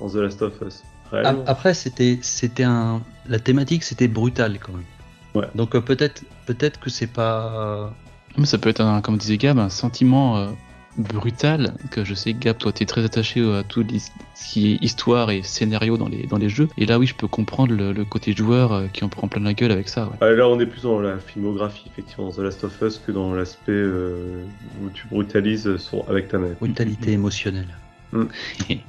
dans The Last of Us. Réellement. Après, c'était, c'était un, la thématique, c'était brutal quand même. Ouais. Donc euh, peut-être, peut-être que c'est pas. Mais ça peut être, un, comme disait Gab, un sentiment euh, brutal que je sais, Gab, toi, t'es très attaché à tout ce qui est histoire et scénario dans les, dans les jeux. Et là, oui, je peux comprendre le, le côté joueur euh, qui en prend plein la gueule avec ça. Ouais. Ah, là, on est plus dans la filmographie, effectivement, dans The Last of Us, que dans l'aspect euh, où tu brutalises sur- avec ta manette. Brutalité émotionnelle.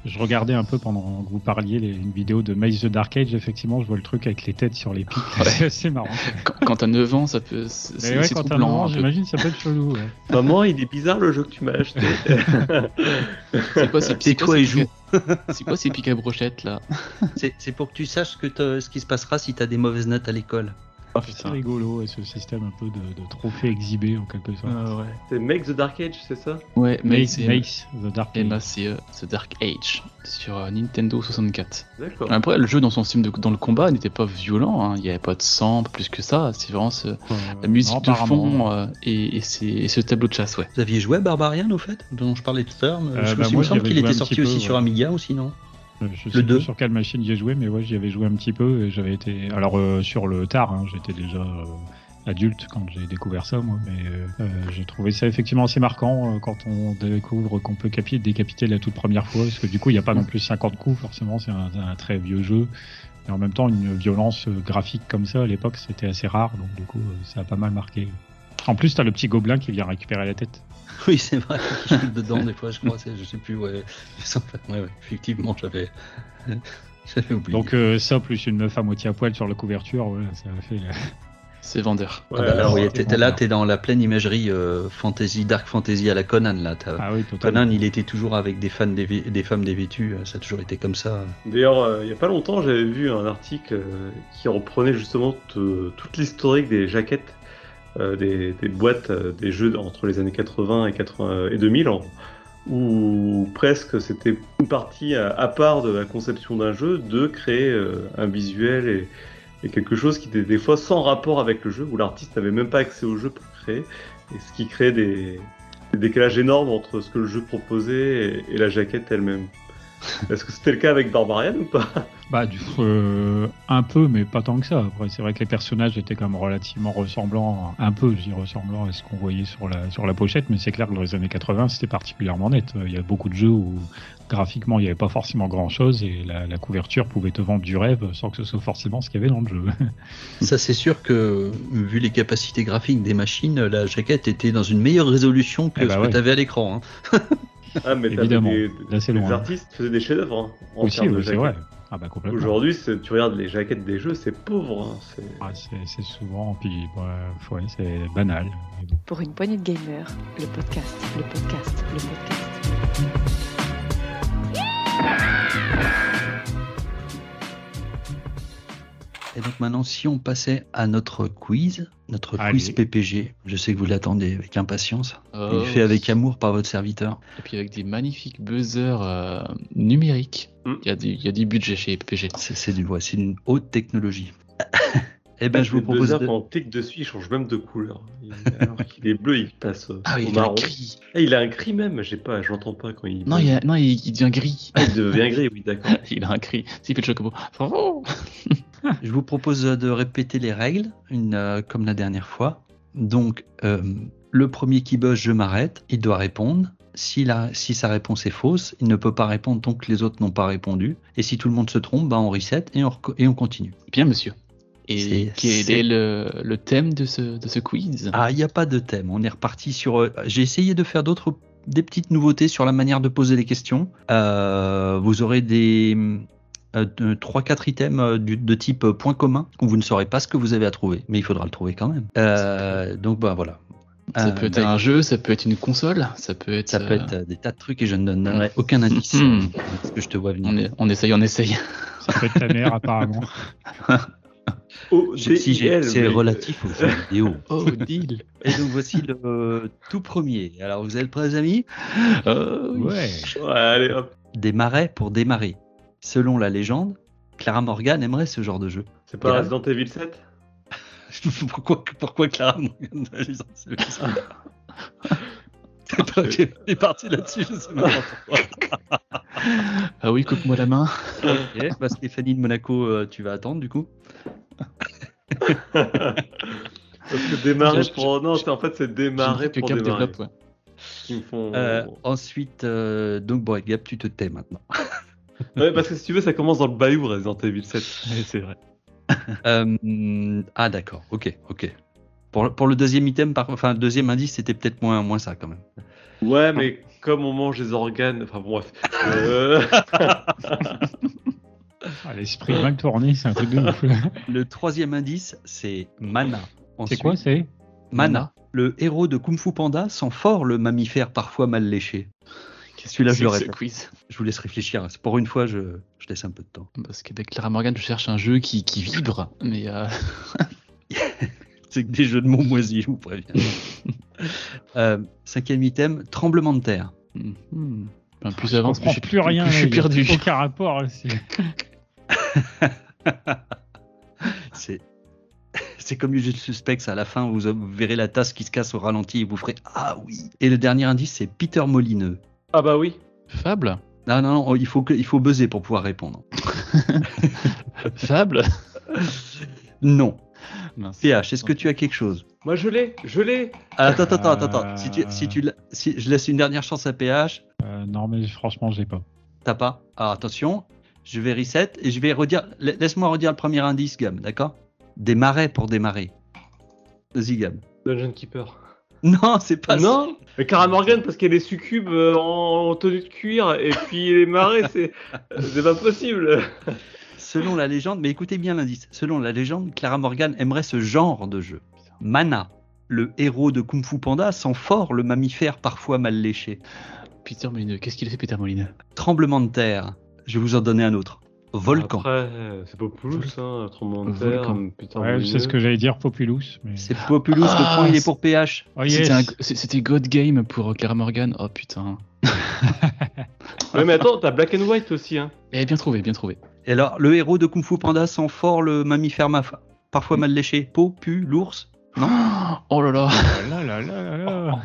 Je regardais un peu pendant que vous parliez les- une vidéo de Maze the Dark Age, effectivement, je vois le truc avec les têtes sur les pics. C'est assez marrant. Quand, quand t'as 9 ans, ça peut. C'est c'est ouais, quand t'as un troublant. moment, un peu. j'imagine, ça peut être chelou. ouais. Maman, il est bizarre le jeu que tu m'as acheté. C'est quoi ces c'est quoi joue. pics à- C'est quoi ces pics à brochettes là? C'est, c'est pour que tu saches que ce qui se passera si t'as des mauvaises notes à l'école. Oh C'est rigolo, et ce système un peu de, de trophée exhibé en quelque sorte. ouais. c'est Make the Dark Age, c'est ça? Ouais, c'est Maze, The Dark Age. MACE, E, The Dark Age, sur euh, Nintendo 64. D'accord. Après, le jeu dans son système de, dans le combat n'était pas violent, hein. il n'y avait pas de sang, pas plus que ça, c'est vraiment ce- Euh, la musique non, de fond euh, et, et, c'est- et ce tableau de chasse, ouais. Vous aviez joué à Barbarian au fait, dont je parlais tout à l'heure Euh, je bah, me moi, semble qu'il était sorti peu, aussi sur. Amiga aussi, non Euh, Je Le sais plus sur quelle machine j'y ai joué, mais ouais, j'y avais joué un petit peu et j'avais été. Alors euh, sur le tard, hein, j'étais déjà euh, adulte quand j'ai découvert ça, moi, mais euh, euh, j'ai trouvé ça effectivement assez marquant euh, quand on découvre qu'on peut capi- décapiter la toute première fois, parce que du coup, il n'y a pas non plus 50 coups, forcément, c'est un, un très vieux jeu. Et en même temps, une violence graphique comme ça à l'époque, c'était assez rare, donc du coup, ça a pas mal marqué. En plus, t'as le petit gobelin qui vient récupérer la tête. Oui, c'est vrai. Je shoot dedans des fois, je crois. c'est- Je sais plus. Ouais, ouais, ouais, effectivement, j'avais, j'avais oublié. Donc euh, ça, plus une meuf à moitié à poil sur la couverture, voilà, ça a fait. euh, C'est vendeur. Ah bah là, alors, oui, t'es- t'es là, t'es dans la pleine imagerie euh, fantasy, dark fantasy à la Conan là. t'as- Ah oui. Conan, il était toujours avec des fans des femmes dévêtues. euh, Ça a toujours été comme ça. D'ailleurs, euh, il y a pas longtemps, j'avais vu un article euh, qui reprenait justement t- toute l'historique des jaquettes des, des boîtes euh, des jeux entre les années 80 et, 80 et 2000, en- où presque c'était une partie à, part de la conception d'un jeu de créer euh, un visuel et, quelque chose qui était des fois sans rapport avec le jeu, où l'artiste n'avait même pas accès au jeu pour créer, et ce qui crée des, décalages énormes entre ce que le jeu proposait et la jaquette elle-même. Est-ce que c'était le cas avec Barbarian ou pas Bah, du euh, un peu, mais pas tant que ça. Après, c'est vrai que les personnages étaient quand même relativement ressemblants, un peu, je dis ressemblant à ce qu'on voyait sur la, sur la pochette, mais c'est clair que dans les années 80, c'était particulièrement net. Il y a beaucoup de jeux où graphiquement, il n'y avait pas forcément grand chose et la, la couverture pouvait te vendre du rêve sans que ce soit forcément ce qu'il y avait dans le jeu. Ça, c'est sûr que vu les capacités graphiques des machines, la jaquette était dans une meilleure résolution que Eh bah ce ouais. que tu avais à l'écran. hein. Ah, mais Évidemment. des, Là, c'est des loin. artistes faisaient des chefs-d'œuvre hein, en Aussi, termes de oui, c'est jaquettes. vrai. Ah bah complètement. Aujourd'hui, c'est- tu regardes les jaquettes des jeux, c'est pauvre. hein, c'est- Ah, c'est c'est souvent, puis ouais, ouais, c'est banal. Mais bon. Pour une poignée de gamers, le podcast, le podcast, le podcast. Et donc maintenant, si on passait à notre quiz, notre Allez. quiz PPG, je sais que vous l'attendez avec impatience. Oh. Il est fait avec amour par votre serviteur. Et puis avec des magnifiques buzzers euh, numériques. Mm. Il y, a du- il y a du budget chez PPG. C'est du ouais, c'est une haute technologie. Eh ben, je vous propose de... quand on clique dessus, il change même de couleur. Il- Alors qu'il est bleu, il passe Ah oui, au il a un marron. gris. Ah, il a un cri même, j'ai pas, je l'entends pas quand il. Non, il, a- non il, il devient gris. Ah, il devient gris, oui, d'accord. il a un cri. S'il fait le chocobo. Je vous propose de répéter les règles, une, euh, comme la dernière fois. Donc, euh, le premier qui buzz, je m'arrête, il doit répondre. Si, la, si sa réponse est fausse, il ne peut pas répondre tant que les autres n'ont pas répondu. Et si tout le monde se trompe, bah, on reset et on, et on continue. Bien, monsieur. Et C'est- quel c'est- est le, le thème de ce, de ce quiz? Ah, il n'y a pas de thème. On est reparti sur. euh, J'ai essayé de faire d'autres, des petites nouveautés sur la manière de poser les questions. Euh, vous aurez des de- trois, quatre items euh, du- de type euh, point commun où vous ne saurez pas ce que vous avez à trouver, mais il faudra le trouver quand même. Euh, donc bah voilà. Ça Euh, peut être un jeu, ça peut être une console, ça peut être. Ça peut euh, être euh, des tas de trucs et je ne donnerai aucun indice Hmm. parce que je te vois venir. On, est- on essaye, on essaye. Ça peut être ta mère, apparemment. Oh, si c'est mais- relatif aux jeux vidéo. Oh, deal Et donc voici le euh, tout premier. Alors vous êtes prêts, les amis? Oui. Ouais. Ouais, allez, hop. Des marais pour démarrer. Selon la légende, Clara Morgan aimerait ce genre de jeu. C'est pas. Resident Evil 7 pourquoi, pourquoi Clara Morgan on est parti là-dessus, je sais pas pourquoi. Ah oui, coupe-moi la main. Ok, bah Stéphanie de Monaco, euh, tu vas attendre du coup. Parce que démarrer Je- pour. Non, c'est en fait, c'est démarrer pour démarrer. développe, ouais. Me font. Euh, ensuite, euh, donc bon, Gab, tu te tais maintenant. Ouais, parce que si tu veux, ça commence dans le bayou Resident Evil 7. c'est vrai. Euh, ah d'accord, ok, ok. Pour, pour le deuxième item, par, enfin le deuxième indice, c'était peut-être moins, moins ça quand même. Ouais, mais comme on mange des organes. Enfin, bon, bref. Euh, Ah, L'esprit mal tourné, c'est un truc de ouf. Le troisième indice, c'est Mana. C'est quoi, c'est? Mana, le héros de Kung Fu Panda, sent fort le mammifère parfois mal léché. Celui-là, je le répète. quiz. Je vous laisse réfléchir. C'est Pour une fois, je, je laisse un peu de temps. Parce qu'avec Clara Morgan, je cherche un jeu qui, qui vibre, mais euh, C'est que des jeux de mots moisis, je vous préviens. Euh, cinquième item, tremblement de terre. mhm. Enfin, plus Je j'avance, comprends plus, je- plus rien. plus je suis il y a perdu. Aucun rapport. là, c'est- C'est comme Usual Suspects à la fin, vous, vous verrez la tasse qui se casse au ralenti et vous ferez Ah oui. Et le dernier indice, c'est Peter Molineux. Ah bah oui. Fable Non, non, non, il faut, que, il faut buzzer pour pouvoir répondre. Fable Non. Mince. PH, est-ce que tu as quelque chose? Moi, je l'ai. Je l'ai. Ah, Attends, attends, attends, attends. Euh. Si, tu, si, tu, l'as- si je laisse une dernière chance à PH, Euh, non, mais franchement, j'ai pas. t'as pas? Alors attention, je vais reset et je vais redire. la- Laisse-moi redire le premier indice, Gab, d'accord? Des marais pour démarrer. Vas-y, Gab. Dungeon Keeper. Non, c'est pas ça. non Mais Cara Morgan, parce qu'elle est succube euh, en tenue de cuir, et puis les marais, c'est c'est pas possible. Selon la légende, mais écoutez bien l'indice. Selon la légende, Clara Morgan aimerait ce genre de jeu. Mana, le héros de Kung Fu Panda, sent fort le mammifère parfois mal léché. Peter Molineux, qu'est-ce qu'il a fait Peter Molineux Tremblement de terre. Je vais vous en donner un autre. Volcan. Après, euh, c'est pas Poulouse, hein, tremblement de Volcan. terre, putain. Ouais, c'est ce que j'allais dire, Populous. Mais... C'est Populous, le Ah, point il est pour PH. Oh, yes. C'était God Game pour Clara Morgan. Oh putain. Ouais, mais attends, t'as Black and White aussi, hein. Eh, bien trouvé, bien trouvé. Et alors, le héros de Kung Fu Panda sent fort le mammifère ma- parfois mal léché. Peau, pu, l'ours. Oh là là. Ah là là là là là.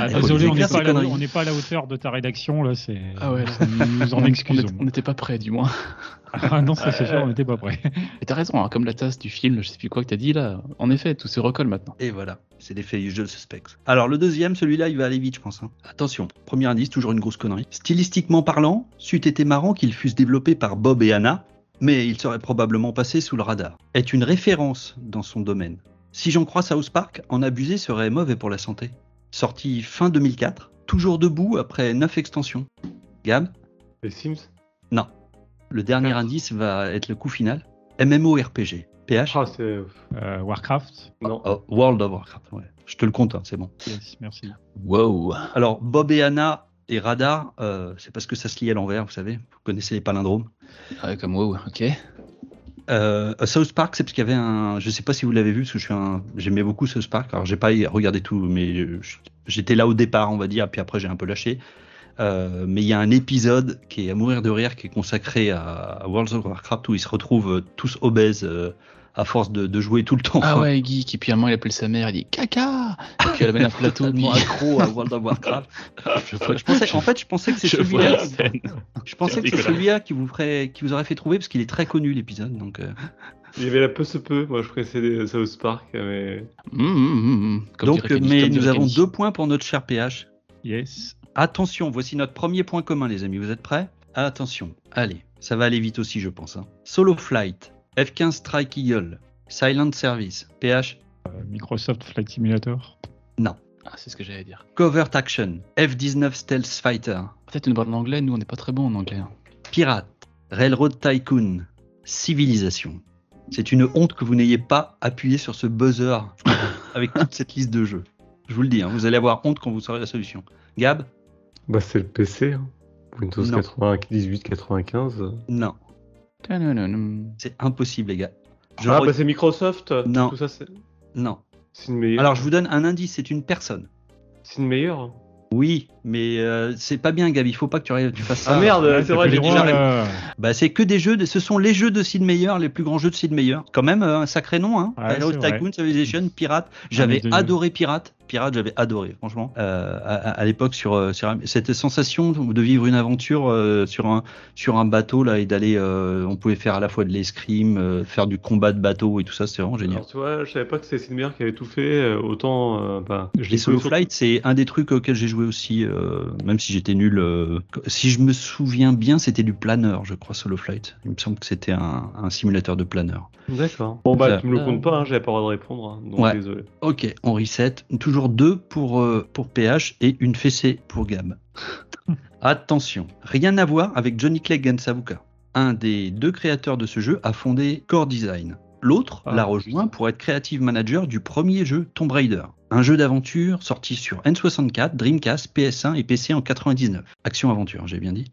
Ah, faut désolé, on n'est pas, à la- pas à hauteur de ta rédaction là. C'est. Ah ouais, là. Nous en On excusons. était- on n'était pas prêts, du moins. Ah non, ça c'est sûr, on n'était pas prêts. Et t'as raison, hein, comme la tasse du film, je sais plus quoi que t'as dit là. En effet, tout se recolle maintenant. Et voilà, c'est l'effet usual suspects. Alors, le deuxième, celui-là, il va aller vite, je pense. hein. Attention, premier indice, toujours une grosse connerie. Stylistiquement parlant, c'eût été marrant qu'ils fussent développés par Bob et Anna, mais ils seraient probablement passés sous le radar. Est une référence dans son domaine. Si j'en crois South Park, en abuser serait mauvais pour la santé. Sorti fin 2004, toujours debout après 9 extensions. Gab Les Sims? Non. Le dernier Quatre. indice va être le coup final. MMORPG. PH Ah, c'est. Euh, Warcraft? Non. Oh, World of Warcraft, ouais. Je te le compte, hein, c'est bon. Yes, merci. Wow. Alors, Bob et Anna et Radar, euh, c'est parce que ça se lit à l'envers, vous savez. Vous connaissez les palindromes. Ah Ouais, comme wow, ok. Euh, South Park, c'est parce qu'il y avait un. Je sais pas si vous l'avez vu, parce que je suis un. J'aimais beaucoup South Park. Alors, j'ai pas regardé tout, mais euh, j'étais là au départ, on va dire, puis après, j'ai un peu lâché. Euh, mais il y a un épisode qui est à mourir de rire, qui est consacré à, à World of Warcraft, où ils se retrouvent euh, tous obèses euh, à force de, de jouer tout le temps. Ah ouais, geek. Et puis à un moment, il appelle sa mère, il dit caca. Et puis elle amène un plateau. puis- accro à World of Warcraft. je pensais, en fait, je pensais que c'est celui-là. qui-. Je pensais que c'est celui-là qui vous ferait, qui vous aurait fait trouver parce qu'il est très connu l'épisode. Donc, euh, Il y avait la peu se peu. Moi, je des South Park, mais. Hum, hum. Comme Donc, Kenny, mais comme nous avons Kenny. deux points pour notre cher PH. Yes. Attention, voici notre premier point commun, les amis. Vous êtes prêts? Attention. Allez, ça va aller vite aussi, je pense. hein. Solo Flight, F-15 Strike Eagle, Silent Service, PH, Euh, Microsoft Flight Simulator. non. Ah, c'est ce que j'allais dire. Covert Action, F-19 Stealth Fighter, Peut-être une parle en anglais, nous on n'est pas très bon en anglais. hein. Pirate, Railroad Tycoon, Civilisation. C'est une honte que vous n'ayez pas appuyé sur ce buzzer avec toute cette liste de jeux. Je vous le dis, hein, vous allez avoir honte quand vous saurez la solution. Gab? Bah, c'est le PC. Hein. Windows Non. 98, 95. Non. C'est impossible, les gars. Je ah, re- bah, c'est Microsoft. Non. Tout ça, c'est Non. c'est une meilleure. Alors, je vous donne un indice, c'est une personne. C'est une meilleure. Oui, mais euh, c'est pas bien, Gab. Il faut pas que tu, arrives- tu fasses ça. Ah merde, c'est vrai, j'ai déjà. Bah, c'est que des jeux. de- Ce sont les jeux de Sid Meier, les plus grands jeux de Sid Meier. Quand même, euh, un sacré nom, hein. Ouais, vrai. Tycoon, Civilization, Pirate. J'avais mais de- adoré Pirate. Pirate, j'avais adoré, franchement. Euh, à à- à l'époque, sur, euh, sur cette sensation de vivre une aventure euh, sur un sur un bateau là et d'aller. euh, on pouvait faire à la fois de l'escrime, euh, faire du combat de bateau et tout ça. C'était vraiment génial. Alors, tu vois, je savais pas que c'était Sid Meier qui avait tout fait. euh, Autant. euh, bah, je Les Solo Flight, c'est un des trucs auxquels j'ai joué aussi, euh, même si j'étais nul. euh, si je me souviens bien, c'était du planeur, je crois, Solo Flight. Il me semble que c'était un, un simulateur de planeur. D'accord. Bon, bah, Ça- tu me le comptes pas, hein, j'avais pas le droit de répondre. hein, donc Ouais. désolé. Ok, on reset. Toujours deux pour, euh, pour PH et une fessée pour Gab. Attention, rien à voir avec Johnny Clegg Savuka. Un des deux créateurs de ce jeu a fondé Core Design. L'autre Ah, l'a rejoint pour être creative manager du premier jeu Tomb Raider. Un jeu d'aventure sorti sur N64, Dreamcast, PS1 et PC en 99. Action-aventure, j'ai bien dit.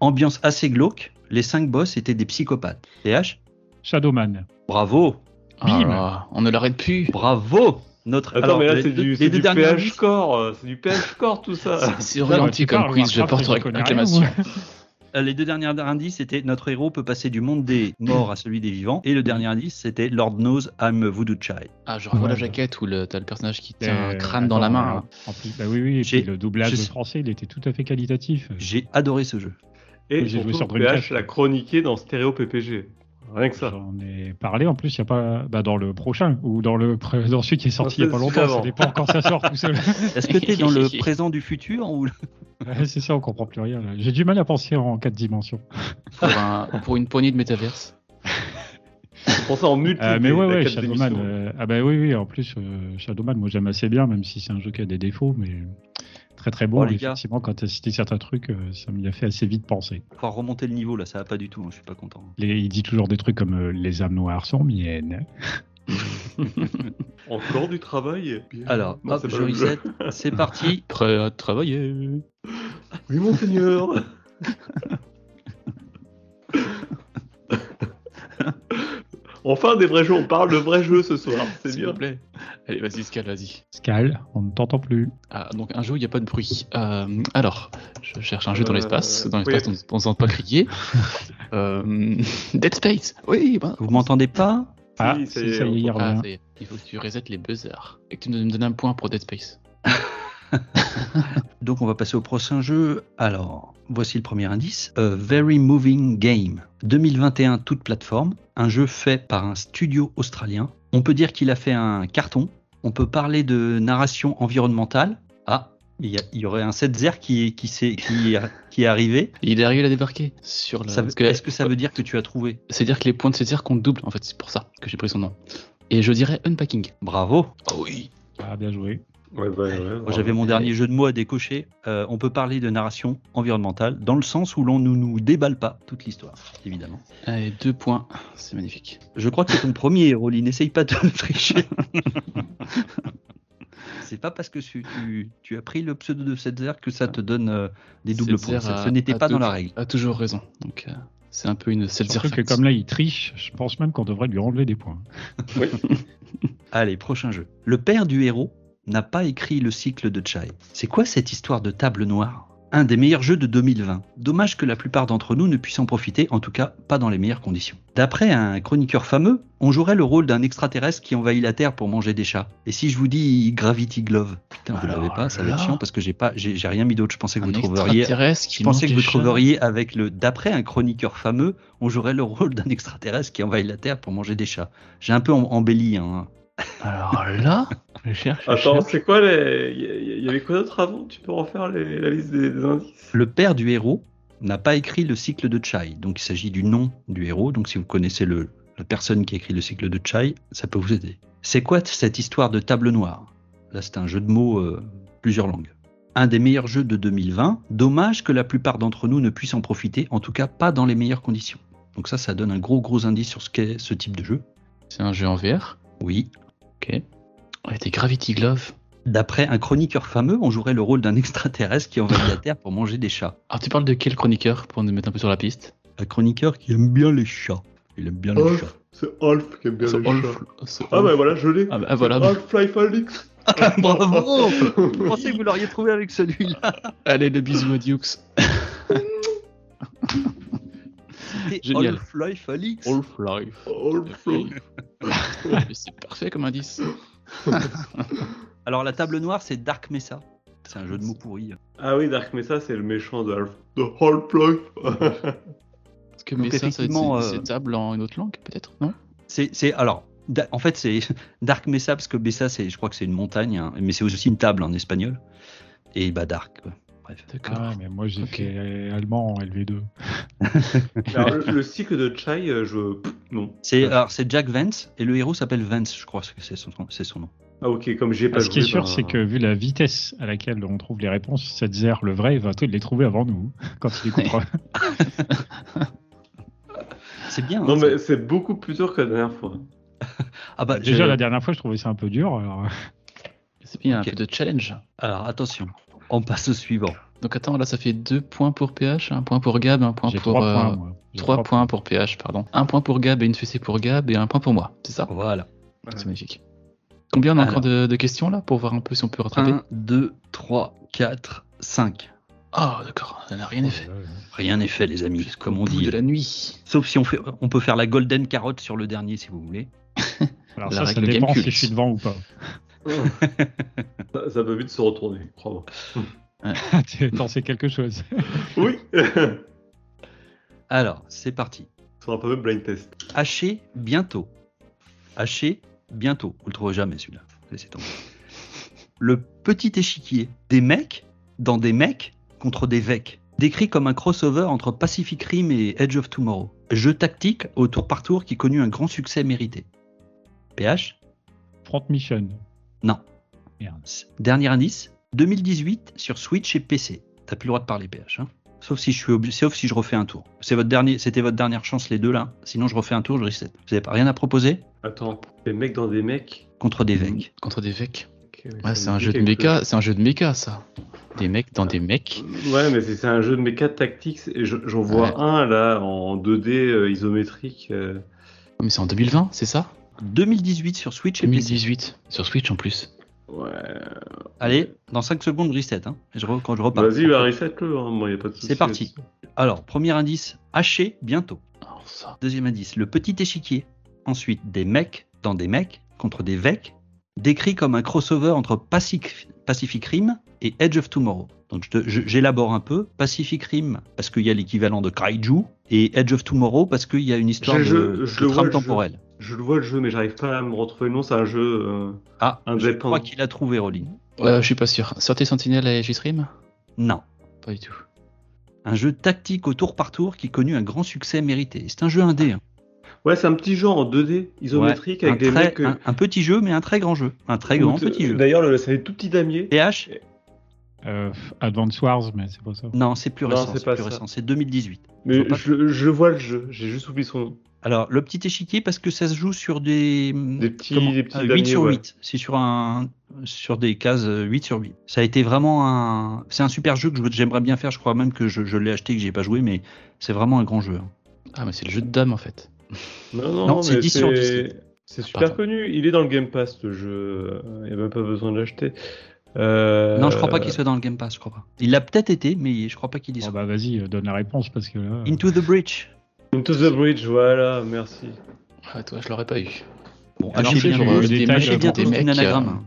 Ambiance assez glauque, les cinq boss étaient des psychopathes. PH Shadowman. Bravo Ah Bim. on ne l'arrête plus. Bravo Notre, Attends, alors, mais là, les c'est du, les c'est deux du derniers PH score. euh, C'est du PH score, tout ça. C'est orienté comme parles, quiz, je Warcraft, porte acclamation. Euh, Les deux derniers indices, c'était notre héros peut passer du monde des morts à celui des vivants. Et le dernier indice, c'était Lord knows I'm a voodoo child. Ah, je revois Ouais, la jaquette où le- t'as le personnage qui tient un Euh, crâne dans la attends, main. hein. En plus, bah oui, oui, et puis le doublage je français, il était tout à fait qualitatif. J'ai adoré ce jeu. Et J'ai joué sur PH l'a chroniqué dans Stéréo PPG. Rien que ça. J'en ai parlé en plus, il n'y a pas bah, dans le prochain ou dans le pré- dans celui qui est sorti il n'y a pas longtemps. Ça dépend quand ça sort tout seul. Est-ce que tu es dans le présent du futur ou... Ouais, c'est ça, on comprend plus rien. J'ai du mal à penser en quatre dimensions. Pour, un- pour une poignée de métaverse. Pour ça en multi. Euh, mais ouais, ouais, Shadowman. euh, ah bah oui, oui, en plus, euh, Shadowman, moi j'aime assez bien, même si c'est un jeu qui a des défauts, mais très très bon. Oh, Et les gars. effectivement, quand tu as cité certains trucs, euh, ça m'y a fait assez vite penser. Faut remonter le niveau là, ça va pas du tout, hein, je suis pas content. Les- il dit toujours des trucs comme euh, les âmes noires sont miennes. Encore du travail. Bien. Alors, Non, hop, je reset, c'est parti. Prêt à travailler. Oui, monseigneur. enfin, des vrais jeux. On parle de vrais jeux ce soir. C'est S'il bien. vous plaît. Allez, vas-y, Scal, vas-y. Scal, on ne t'entend plus. Ah, donc un jeu où il n'y a pas de bruit. Euh, alors, je cherche un jeu dans Euh, l'espace. Dans oui. l'espace, on ne s'entend pas crier. Euh, Dead Space. Oui, bah. Vous m'entendez pas Ah, Si, si, ça y est, ça y est, il Ah, revient. ça y est. Il faut que tu resets les buzzers. Et que tu me donnes un point pour Dead Space. Donc on va passer au prochain jeu. Alors, voici le premier indice. A Very Moving Game. 2021, toute plateforme. Un jeu fait par un studio australien. On peut dire qu'il a fait un carton. On peut parler de narration environnementale. Ah, il y, a- il y aurait un 7-0 qui, qui, s'est- qui, est- qui est arrivé. Il est arrivé à débarquer sur que- Est-ce que ça veut dire que tu as trouvé? C'est-à-dire que les points de César comptent double, en fait, c'est pour ça que j'ai pris son nom. Et je dirais Unpacking. Bravo Oh oui. Ah, bien joué. Ouais, bah, ouais, Moi, J'avais mon dernier jeu de mots à décocher. Euh, on peut parler de narration environnementale dans le sens où l'on ne nous déballe pas toute l'histoire, évidemment. Allez, deux points, c'est magnifique. Je crois que c'est ton premier, Rolly. N'essaye pas de tricher. c'est pas parce que tu, tu- tu as pris le pseudo de Setzer que ça te donne euh, des doubles points. Setzer Ça- a- Ce n'était pas dans la règle. A toujours raison. Donc, euh, c'est un peu une Seltzer que comme là, il triche, je pense même qu'on devrait lui enlever des points. Allez, prochain jeu. Le père du héros n'a pas écrit le cycle de Chai. C'est quoi cette histoire de table noire? Un des meilleurs jeux de 2020. Dommage que la plupart d'entre nous ne puissent en profiter, en tout cas pas dans les meilleures conditions. D'après un chroniqueur fameux, on jouerait le rôle d'un extraterrestre qui envahit la Terre pour manger des chats. Et si je vous dis Gravity Glove? Putain, vous Alors l'avez pas, ça va être chiant parce que j'ai pas, j'ai rien mis d'autre. Je pensais que Un vous trouveriez. qui Je pensais que vous chats. trouveriez avec le. D'après un chroniqueur fameux, on jouerait le rôle d'un extraterrestre qui envahit la Terre pour manger des chats. J'ai un peu em- embelli. Hein. Alors là, je cherche. je Attends, c'est quoi les. Il y, il y avait quoi d'autre avant Tu peux refaire les- la liste des, des indices Le père du héros n'a pas écrit le cycle de Chai, donc il s'agit du nom du héros. Donc si vous connaissez le, la personne qui a écrit le cycle de Chai, ça peut vous aider. C'est quoi cette histoire de table noire? Là, c'est un jeu de mots euh, plusieurs langues. Un des meilleurs jeux de 2020. Dommage que la plupart d'entre nous ne puissent en profiter, en tout cas pas dans les meilleures conditions. Donc ça, ça donne un gros gros indice sur ce qu'est ce type de jeu. C'est un jeu en VR. Oui. Ok. Ouais, des Gravity Glove. D'après un chroniqueur fameux, on jouerait le rôle d'un extraterrestre qui envahit la Terre pour manger des chats. Alors tu parles de quel chroniqueur pour nous mettre un peu sur la piste? Un chroniqueur qui aime bien les chats. Il aime bien les chats. Olf, c'est Olf qui aime bien les Olf- chats. c'est Ah Olf. bah voilà, je l'ai. Ah bah voilà. Half-Life Alix. Bravo Je pensais que vous l'auriez trouvé avec celui-là. Allez, le bisou à Dukes. C'était Génial. Half-Life Alix. Half-Life. Half-Life. c'est parfait comme indice. Alors la table noire, c'est Dark Mesa. C'est un jeu de mots pourri. Ah oui, Dark Mesa, c'est le méchant de Half- de Half-Life. Est-ce que Donc, va être euh, c'est table en une autre langue, peut-être Non? C'est, c'est alors, da- en fait, c'est Dark Mesa parce que Mesa, c'est, je crois que c'est une montagne, hein, mais c'est aussi une table en espagnol. Et bah Dark. quoi. Bref. D'accord. Ah, mais moi j'ai Ok. fait allemand en LV2. Alors, le, le cycle de Chai, euh, je. Non. C'est, alors c'est Jack Vance et le héros s'appelle Vance, je crois que c'est son, c'est son nom. Ah ok, comme j'ai pas Ah, ce qui est sûr, ben, c'est que vu la vitesse à laquelle on trouve les réponses, Setzer, le vrai, va tout les trouver avant nous quand il écoutera. C'est bien. Non hein, mais c'est beaucoup plus dur que la dernière fois. Ah bah, Déjà, la dernière fois, je trouvais ça un peu dur. Alors... C'est bien, Ok. un peu de challenge. Alors attention, on passe au suivant. Donc attends, là ça fait 2 points pour PH, un point pour Gab, un point J'ai pour. trois euh, points, points pour PH, pardon. Un point pour Gab et une fessée pour Gab et un point pour moi, c'est ça? Voilà. C'est magnifique. Combien on a Alors. encore de, de questions là pour voir un peu si on peut rattraper? 1, 2, 3, 4, 5. Ah d'accord, ça n'a rien points. fait. Ouais, ouais. Rien n'est fait, les amis, comme on dit. de la nuit. Sauf si on fait, on peut faire la golden carotte sur le dernier, si vous voulez. Alors La ça, ça dépend si je suis devant ou pas. Ça, ça peut vite se retourner, crois-moi. T'en sais quelque chose. Oui Alors, c'est parti. Ça sera pas même blind test. Haché bientôt. Haché bientôt. Vous le trouverez jamais celui-là. Laissez tomber. Le petit échiquier. Des mecs dans des mecs contre des vecs. Décrit comme un crossover entre Pacific Rim et Edge of Tomorrow. Jeu tactique au tour par tour qui connut un grand succès mérité. PH Front Mission. Non. Merde. Dernier indice 2018 sur Switch et PC. T'as plus le droit de parler PH. Hein sauf si je suis obli- sauf si je refais un tour. C'est votre dernier, c'était votre dernière chance les deux là. Sinon je refais un tour, je reset. Vous avez pas rien à proposer? Attends, des mecs dans des mecs? Contre des vecs. Contre des mais Ouais, ça c'est un jeu de méca, c'est un jeu de méca ça. Des mecs dans des mecs. chose. Ouais, mais c'est un jeu de méca tactique. J'en vois Ouais. un là en 2D euh, isométrique. euh. Mais c'est en 2020, c'est ça? 2018 sur Switch et PC. 2018. Sur Switch en plus. Ouais. Allez, dans 5 secondes reset. Hein. Je re- quand je repars. Vas-y, bah, reset-le, hein, moi y a pas de souci. C'est parti. Alors, premier indice, haché bientôt. Ça. Deuxième indice, le petit échiquier. Ensuite, des mecs dans des mecs contre des vecs, décrit comme un crossover entre Pacific, Pacific Rim et Edge of Tomorrow. Donc j'élabore un peu. Pacific Rim parce qu'il y a l'équivalent de Kaiju et Edge of Tomorrow parce qu'il y a une histoire de, Je- je- je de le vois, trame temporelle. Je le vois le jeu, mais j'arrive pas à me retrouver le nom. C'est un jeu. euh, Ah, je Indépendant. crois qu'il a trouvé Rolling. Euh, je suis pas sûr. Sortez Sentinelle à G-Stream? Non. Pas du tout. Un jeu tactique au tour par tour qui connut un grand succès mérité. C'est un jeu indé. hein. Ouais, c'est un petit jeu en 2D isométrique Ouais, avec un, des très- mecs. euh, un, un petit jeu, mais un très grand jeu. Un très grand petit jeu. D'ailleurs, le- c'est des tout petits damiers. PH Euh, Advance Wars, mais c'est pas ça. Non, c'est plus Non, récent. c'est C'est pas plus ça. récent. C'est 2018. Mais Je je, je vois le jeu, j'ai juste oublié son nom. Alors, le petit échiquier, parce que ça se joue sur des. Des petits, comment- des petits euh, 8 damiers, sur ouais. 8. C'est sur, un, sur des cases euh, 8 sur 8. Ça a été vraiment un. C'est un super jeu que j'aimerais bien faire. Je crois même que je, je l'ai acheté et que j'ai pas joué, mais c'est vraiment un grand jeu. hein. Ah, mais c'est le jeu de dame en fait. Non, non, Non, c'est mais 10 sur c'est- C'est super Pardon. connu. Il est dans le Game Pass, ce jeu. Il n'y a même pas besoin de l'acheter. Euh, Non, je crois pas qu'il soit dans le Game Pass, je crois pas. Il l'a peut-être été, mais je crois pas qu'il y soit. bah vas-y, euh, donne la réponse parce que là. Into the Breach. Into the Bridge, voilà, merci. Ah, toi, je l'aurais pas eu. Bon, Alors, achetez j'ai bien, tous des une mecs, anagramme.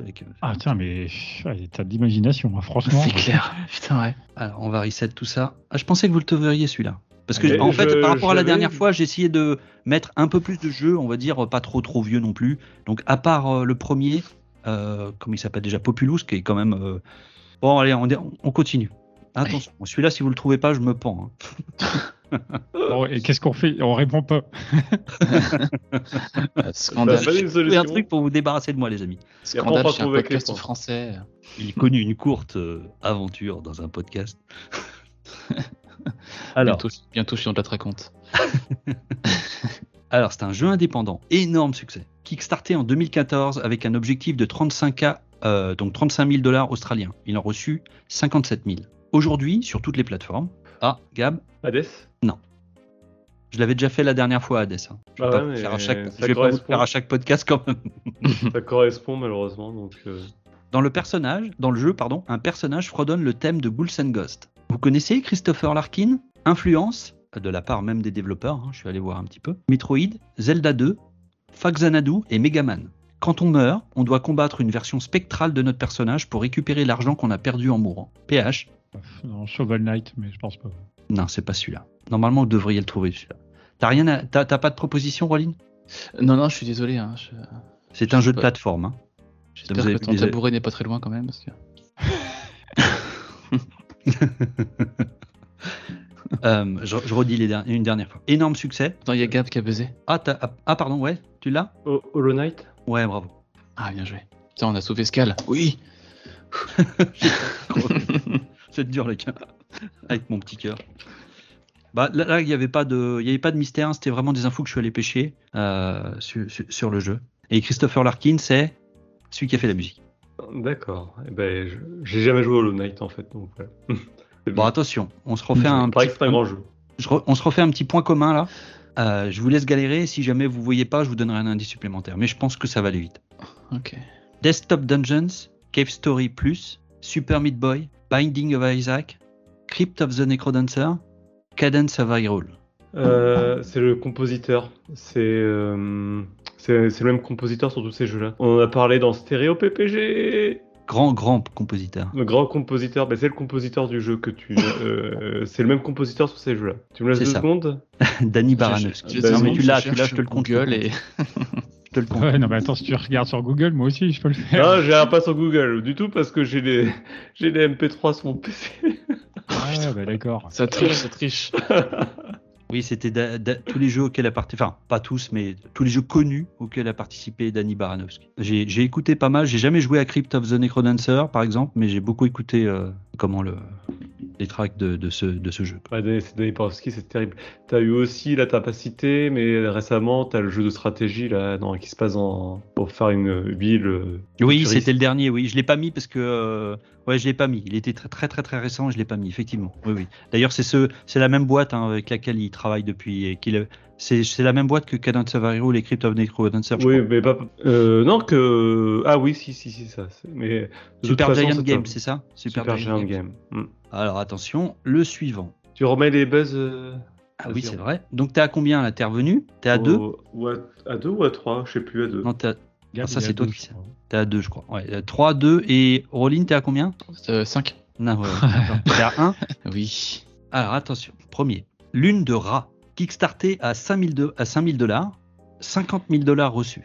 euh, Ah tiens, mais t'as de l'imagination, hein, franchement. C'est clair. Putain, ouais. Alors, on va reset tout ça. Ah, je pensais que vous le trouveriez celui-là. Parce que, Mais en fait, je- par rapport à la dernière fois, j'ai essayé de mettre un peu plus de jeux, on va dire pas trop trop vieux non plus. Donc, à part euh, le premier, euh, comme il s'appelle déjà? Populous, qui est quand même. euh, Bon, allez, on, on continue. Attention, celui-là, si vous le trouvez pas, je me pends. hein. Bon, et qu'est-ce qu'on fait? On répond pas. Euh, Scandale. Bah, un truc pour vous débarrasser de moi, les amis. Scandale pas chez un podcast français. Il connut une courte euh, aventure dans un podcast. Alors, Bientôt, bientôt, je suis dans de la raconte. Alors, c'est un jeu indépendant, énorme succès. Kickstarté en 2014 avec un objectif de 35K, euh, donc 35 000 dollars australiens. Il en a reçu 57 000. Aujourd'hui, sur toutes les plateformes. Ah, Gab, Hades je l'avais déjà fait la dernière fois Hades. hein. Je vais Ah pas ouais, faire à chaque, je vais pas vous faire à chaque podcast quand même. Ça correspond malheureusement, donc. euh, Dans le personnage, dans le jeu, pardon, un personnage fredonne le thème de Ghouls and Ghosts. Vous connaissez Christopher Larkin? Influence, de la part même des développeurs, hein, je suis allé voir un petit peu. Metroid, Zelda 2, Faxanadu et Megaman. Quand on meurt, on doit combattre une version spectrale de notre personnage pour récupérer l'argent qu'on a perdu en mourant. PH Non, Shovel Knight, mais je pense pas. Non, c'est pas celui-là. Normalement, vous devriez le trouver celui-là. T'as rien à... T'as t'as pas de proposition, Roline Non, non, je suis désolé. Hein, je- C'est un jeu de plateforme. hein. J'espère que ton tabouret n'est pas très loin quand même. Parce que... Euh, je, je redis les une dernière fois. Énorme succès. Attends, il y a Gab qui a buzzé. Ah, t'as- ah, ah, pardon, ouais, tu l'as? Ho- Hollow Knight? Ouais, bravo. Ah, bien joué. Putain, on a sauvé Scal. Oui. C'est dur, les gars. Avec mon petit cœur. Bah, là, il n'y avait, pas de- y avait pas de mystère, c'était vraiment des infos que je suis allé pêcher euh, sur, sur- sur le jeu. Et Christopher Larkin, c'est celui qui a fait la musique. D'accord. Eh ben, j'ai jamais joué à Hollow Knight en fait, donc Bon, attention, on se refait un petit, que c'est un grand jeu. je re- on se refait un petit point commun là. Euh, je vous laisse galérer. Si jamais vous voyez pas, je vous donnerai un indice supplémentaire. Mais je pense que ça va aller vite. Ok. Desktop Dungeons, Cave Story Plus, Super Meat Boy, Binding of Isaac, Crypt of the Necrodancer, Cadence of Hyrule. Euh, c'est le compositeur. C'est euh, c'est le même compositeur sur tous ces jeux-là. On en a parlé dans Stéréo PPG. Grand, grand compositeur. Le grand compositeur, ben, c'est le compositeur du jeu que tu. euh, c'est le même compositeur sur ces jeux-là. Tu me laisses deux ça. secondes? Danny Non, mais je tu l'as, tu l'as, je te le compte. Google et te le. Ouais, non, mais attends, si tu regardes sur Google, moi aussi, je peux le faire. Non, j'ai pas sur Google du tout parce que j'ai les j'ai les MP3 sur mon PC. Ah, bah d'accord. ça triche, ça triche. Oui, c'était da- da- tous les jeux auxquels a participé, enfin pas tous, mais tous les jeux connus auxquels a participé Danny Baranowski. J'ai j'ai écouté pas mal, j'ai jamais joué à Crypt of the Necrodancer par exemple, mais j'ai beaucoup écouté euh, comment le les tracks de, de ce de ce jeu. Ouais, Danny- c'est terrible. T'as eu aussi là ta cité, mais récemment t'as le jeu de stratégie là, qui se passe en pour faire une ville. euh, Oui, c'était le dernier. Oui, je l'ai pas mis parce que euh, ouais, je l'ai pas mis. Il était très très très très récent, je l'ai pas mis effectivement. Oui, oui. D'ailleurs, c'est ce c'est la même boîte hein, avec laquelle il travaille depuis et qu'il c'est la même boîte que Cadence of Hyrule et Crypt of the Necrodancer. Oui, crois. mais pas. Euh, non que ah oui, si si si ça. c'est- Mais Super façon, Giant Game, un- c'est ça? Super, Giant Game. Hmm. Alors attention, le suivant. Tu remets les buzz. euh, Ah oui, c'est vrai. Donc t'es à combien là? T'es revenu? T'es à au- 2 ou à, à deux ou à trois, je sais plus à deux. Non, t'es à, Gab, Ah, ça, c'est toi deux, qui sais. t'es à 2, je crois. Ouais, 3, 2 et Roline, t'es à combien? 5 Non, ouais. T'es à 1 Oui. Alors attention, premier. Lune de rat. Kickstarté à 5000 de- à 5000 dollars, 50 000 dollars reçus.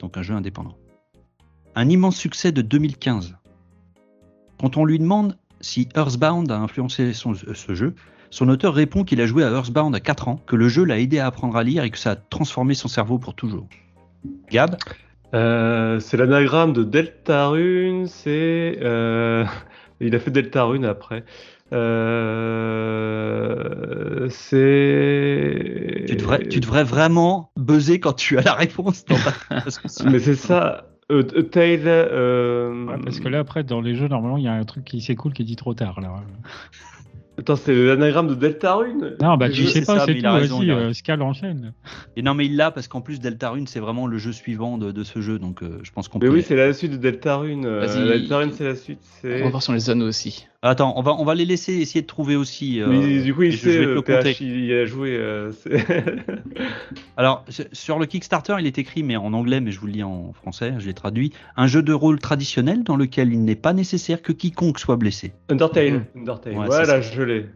Donc un jeu indépendant. Un immense succès de 2015. Quand on lui demande si Earthbound a influencé ce jeu, son auteur répond qu'il a joué à Earthbound à 4 ans, que le jeu l'a aidé à apprendre à lire et que ça a transformé son cerveau pour toujours. Gab? Euh, c'est l'anagramme de Deltarune, c'est. euh, Il a fait Deltarune après. Euh, C'est. tu devrais, tu devrais vraiment buzzer quand tu as la réponse. dans ta- Mais c'est ça. Euh, euh, Tail. euh, Ouais, parce que là, après, dans les jeux, normalement, il y a un truc qui s'écoule qui est dit trop tard. Là. Attends, c'est l'anagramme de Deltarune Non, bah Je tu sais pas, c'est mais il tout. a raison, Vas-y, il a euh, Scal enchaîne. Et non, mais il l'a parce qu'en plus Deltarune, c'est vraiment le jeu suivant de, de ce jeu, donc euh, je pense qu'on Mais peut. oui, c'est la suite de Deltarune. euh, Vas-y. Deltarune, c'est la suite. On va voir sur les anneaux aussi. Attends, on va on va les laisser essayer de trouver aussi. euh, Mais du coup, il sait, euh, le PH, compter. il y a joué. euh, Alors sur- le Kickstarter, il est écrit, mais en anglais, mais je vous le lis en français, je l'ai traduit. Un jeu de rôle traditionnel dans lequel il n'est pas nécessaire que quiconque soit blessé. Undertale. Undertale. Ouais, voilà, je l'ai.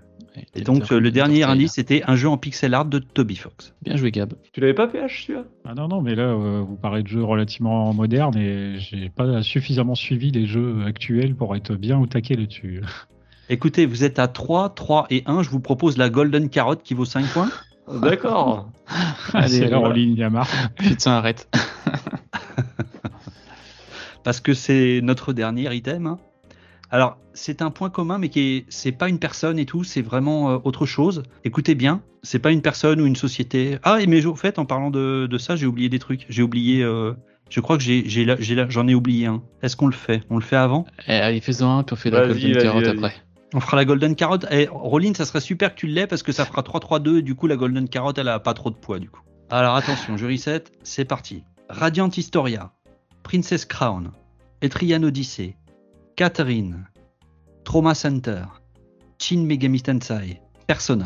Et donc euh, le dernier indice, c'était un jeu en pixel art de Toby Fox. Bien joué, Gab. Tu l'avais pas PH celui-là? Ah non, non, mais là, euh, vous parlez de jeux relativement modernes et j'ai pas suffisamment suivi les jeux actuels pour être bien au taquet là-dessus. Écoutez, vous êtes à 3, 3 et 1. Je vous propose la Golden Carotte qui vaut 5 points. D'accord. c'est là en voilà. ligne Yamar. Putain, arrête. parce que c'est notre dernier item. hein. Alors, c'est un point commun, mais qui est, c'est pas une personne et tout, c'est vraiment euh, autre chose. Écoutez bien, c'est pas une personne ou une société. Ah, et mais au fait, en parlant de, de ça, j'ai oublié des trucs. J'ai oublié. euh, je crois que j'ai, j'ai, là- j'ai là- j'en ai oublié un. Est-ce qu'on le fait? On le fait avant? Eh, allez, fais-en un, puis on fait la golden carotte après. On fera la Golden Carotte. Et Rollin, ça serait super que tu l'aies parce que ça fera 3-3-2 et du coup, la Golden Carotte, elle a pas trop de poids du coup. Alors attention, je reset, c'est parti. Radiant Historia, Princess Crown, Etrian Odyssey, Catherine, Trauma Center, Shin Megami Tensei, Persona.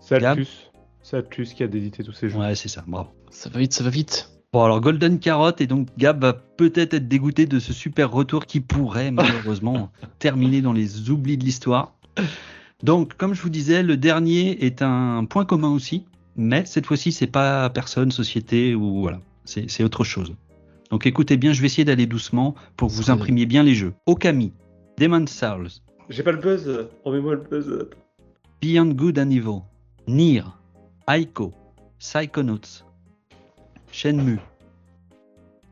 C'est Atlus qui a édité tous ces jeux. Ouais, c'est ça, bravo. Ça va vite, ça va vite. Bon, alors Golden Carotte, et donc Gab va peut-être être dégoûté de ce super retour qui pourrait malheureusement terminer dans les oublis de l'histoire. Donc, comme je vous disais, le dernier est un point commun aussi, mais cette fois-ci, c'est pas personne, société ou voilà, c'est autre chose. Donc, écoutez bien, je vais essayer d'aller doucement pour que vous imprimiez bien les jeux. Okami, Demon's Souls, J'ai pas le buzz. Remets-moi le buzz. Beyond Good and Evil, Nier, Aiko, Psychonauts, Shenmue,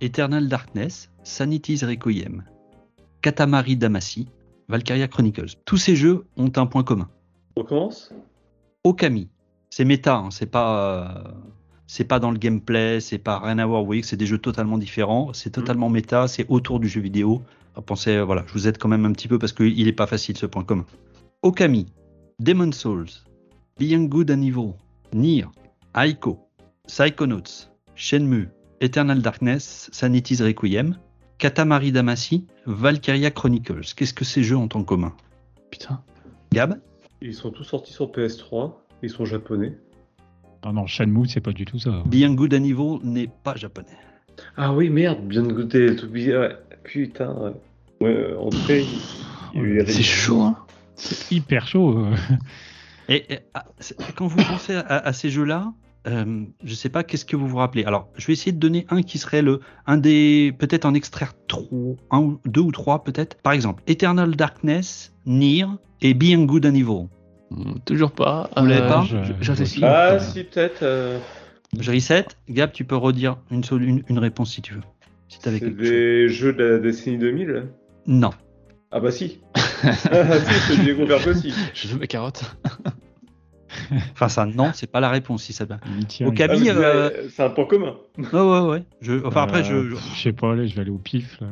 Eternal Darkness, Sanity's Requiem, Katamari Damacy, Valkyria Chronicles. Tous ces jeux ont un point commun. On commence Okami, c'est méta, hein, c'est pas euh, c'est pas dans le gameplay, c'est pas rien à voir, vous voyez que c'est des jeux totalement différents, c'est totalement méta, c'est autour du jeu vidéo. Alors, Pensez, euh, voilà, je vous aide quand même un petit peu parce qu'il est pas facile ce point commun. Okami, Demon Souls, Beyond Good and Evil, Nier, Aiko, Psychonauts, Shenmue, Eternal Darkness, Sanity's Requiem, Katamari Damacy, Valkyria Chronicles. Qu'est-ce que ces jeux ont en commun? Putain. Gab? Ils sont tous sortis sur PS3. Ils sont japonais. Non, non, Shenmue, c'est pas du tout ça. Beyond Good and Evil n'est pas japonais. Ah oui, merde, bien goûter. Tout bien. Ouais. Putain. Ouais, euh, eu les C'est chaud, hein. C'est hyper chaud. euh. Et, et, ah, quand vous pensez à, à ces jeux-là, euh, je sais pas qu'est-ce que vous vous rappelez? Alors, je vais essayer de donner un qui serait le un des peut-être en extraire trois, un ou deux ou trois peut-être. Par exemple, Eternal Darkness, Nier et Beyond Good and Evil. Hmm, Toujours pas. Vous l'avez pas je- je- je J'associe. vois Ah pas. si, peut-être. euh, Je reset. Gab, tu peux redire une, seule- une, une réponse si tu veux. Si C'est chose. des jeux de la décennie 2000 Non. Ah bah si. ah si, c'est du Converge aussi. Je veux mes carottes. Enfin, ça, non, c'est pas la réponse si ça va. Au Ah, Camille, mais euh, c'est- un point commun. Ouais, ouais, ouais. Je, enfin, après, je. Euh, je- sais pas, allez, je vais aller au pif. là.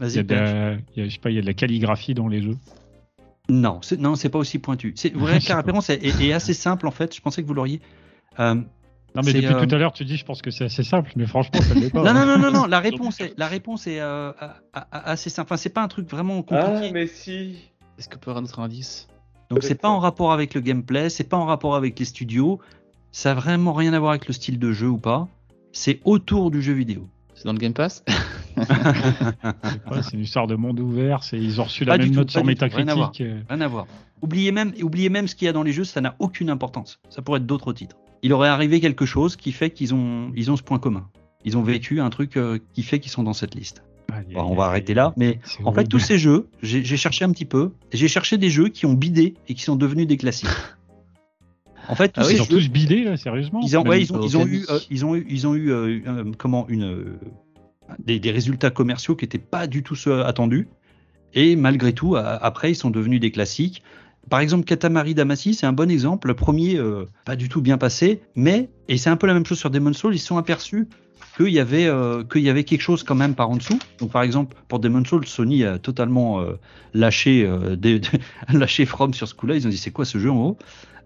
Vas-y, a de Perche. la, il y a- je sais pas, il y a de la calligraphie dans les jeux. Non, c'est, non, c'est pas aussi pointu. C'est vrai que la réponse est, est- est assez simple en fait. Je pensais que vous l'auriez. Euh, Non, mais depuis euh, tout à l'heure, tu dis, je pense que c'est assez simple, mais franchement, ça ne l'est pas. non, non, hein. non, non, non. La réponse est, la réponse est euh, assez simple. Enfin, c'est pas un truc vraiment Ah, compliqué. mais si. Est-ce qu'on peut avoir notre indice? Donc, c'est pas en rapport avec le gameplay, c'est pas en rapport avec les studios. Ça a vraiment rien à voir avec le style de jeu ou pas. C'est autour du jeu vidéo. C'est dans le Game Pass C'est une histoire de monde ouvert. c'est- Ils ont reçu la Pas du même tout, note sur tout, rien à voir. Metacritic. euh. Rien à voir. Oubliez même, oubliez même ce qu'il y a dans les jeux, ça n'a aucune importance. Ça pourrait être d'autres titres. Il aurait arrivé quelque chose qui fait qu'ils ont, ils ont ce point commun. Ils ont vécu un truc euh, qui fait qu'ils sont dans cette liste. Bon, on va arrêter là. Mais en fait, tous ces jeux, j'ai j'ai cherché un petit peu. J'ai cherché des jeux qui ont bidé et qui sont devenus des classiques. En fait, Ah oui, Ils ont tous bidé, là, sérieusement ils ont, ouais, Même- ils ont, au ils ont Camille. eu, euh, ils ont eu, ils ont eu, euh, euh, comment une, euh, des, des résultats commerciaux qui n'étaient pas du tout ceux attendus. Et malgré tout, a- après, ils sont devenus des classiques. Par exemple, Katamari Damacy, c'est un bon exemple. Le premier, euh, pas du tout bien passé, mais, et c'est un peu la même chose sur Demon's Souls, ils se sont aperçus qu'il y, avait, euh, qu'il y avait quelque chose quand même par en dessous. Donc, par exemple, pour Demon's Souls, Sony a totalement euh, lâché, des- lâché From sur ce coup-là. Ils ont dit c'est quoi ce jeu en haut?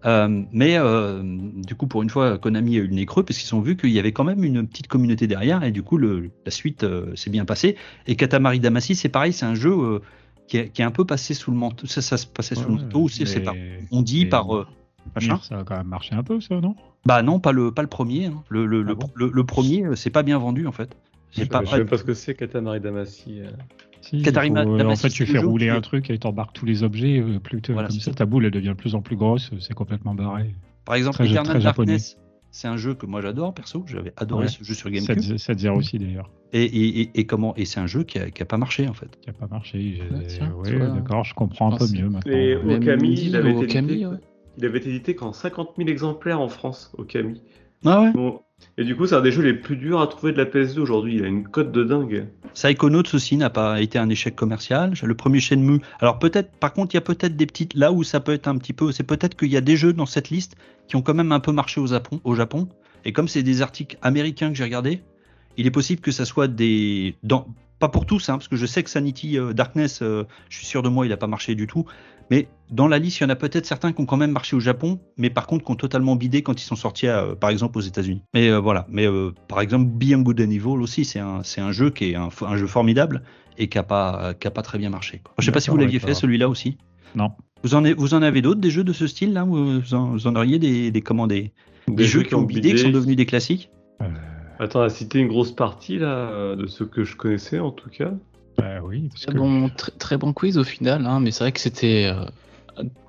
Euh, mais euh, du coup, pour une fois, Konami a eu le nez creux parce qu'ils ont vu qu'il y avait quand même une petite communauté derrière et du coup, le, la suite euh, s'est bien passée. Et Katamari Damacy, c'est pareil, c'est un jeu euh, qui, est, qui est un peu passé sous le manteau. Ça, ça se passait sous le manteau. ou c'est. On dit mais- par euh, machin. Ça a quand même marché un peu, ça, non? Bah non, pas le pas le premier. hein. Le, le, Ah le, bon? le- le premier, c'est pas bien vendu en fait. Je C'est pas. sais même pas ce que c'est Katamari Damacy. Euh. Si, il Katarina faut- en fait, tu fais rouler un truc et t'embarques tous les objets. euh, plutôt Voilà, comme ça, ça. ta boule, elle devient de plus en plus grosse. C'est complètement barré. Par exemple, Très- Eternal très japonais. Darkness, c'est un jeu que moi j'adore perso. J'avais adoré Ouais. ce jeu sur GameCube. 7-0 aussi, d'ailleurs, Et, et, et, et comment Et c'est un jeu qui a, qui a pas marché en fait. qui a pas marché. J'ai- Ouais, d'accord, je comprends un Ah, peu mieux maintenant. Et. Okami, il avait été Okami, édité- ouais. Il avait été édité qu'en 50 000 exemplaires en France, Okami. Ah ouais. Bon. Et du coup, c'est un des jeux les plus durs à trouver de la PS2 aujourd'hui. Il a une cote de dingue. Psychonauts aussi n'a pas été un échec commercial. Le premier Shenmue. Alors peut-être, par contre, il y a peut-être des petites là où ça peut être un petit peu. C'est peut-être qu'il y a des jeux dans cette liste qui ont quand même un peu marché au Japon. Et comme c'est des articles américains que j'ai regardés, il est possible que ça soit des. Pas pour tous, hein, parce que je sais que Sanity euh, Darkness, euh, je suis sûr de moi, il n'a pas marché du tout. Mais dans la liste, il y en a peut-être certains qui ont quand même marché au Japon, mais par contre qui ont totalement bidé quand ils sont sortis, euh, par exemple, aux États-Unis. Mais euh, voilà. Mais euh, par exemple, Beyond Good and Evil aussi, c'est un, c'est un jeu qui est un, un jeu formidable et qui a pas, qui a pas très bien marché. quoi. Je sais pas si vous l'aviez fait celui-là aussi. Non. Vous en, avez, vous en avez d'autres des jeux de ce style là vous en, vous en auriez des, des, comment, des, des jeux qui ont bidé, qui sont devenus des classiques? Euh, Attends, à citer une grosse partie là, de ceux que je connaissais en tout cas. Bah oui, parce Très que. bon, très, très bon quiz au final, hein, mais c'est vrai que c'était.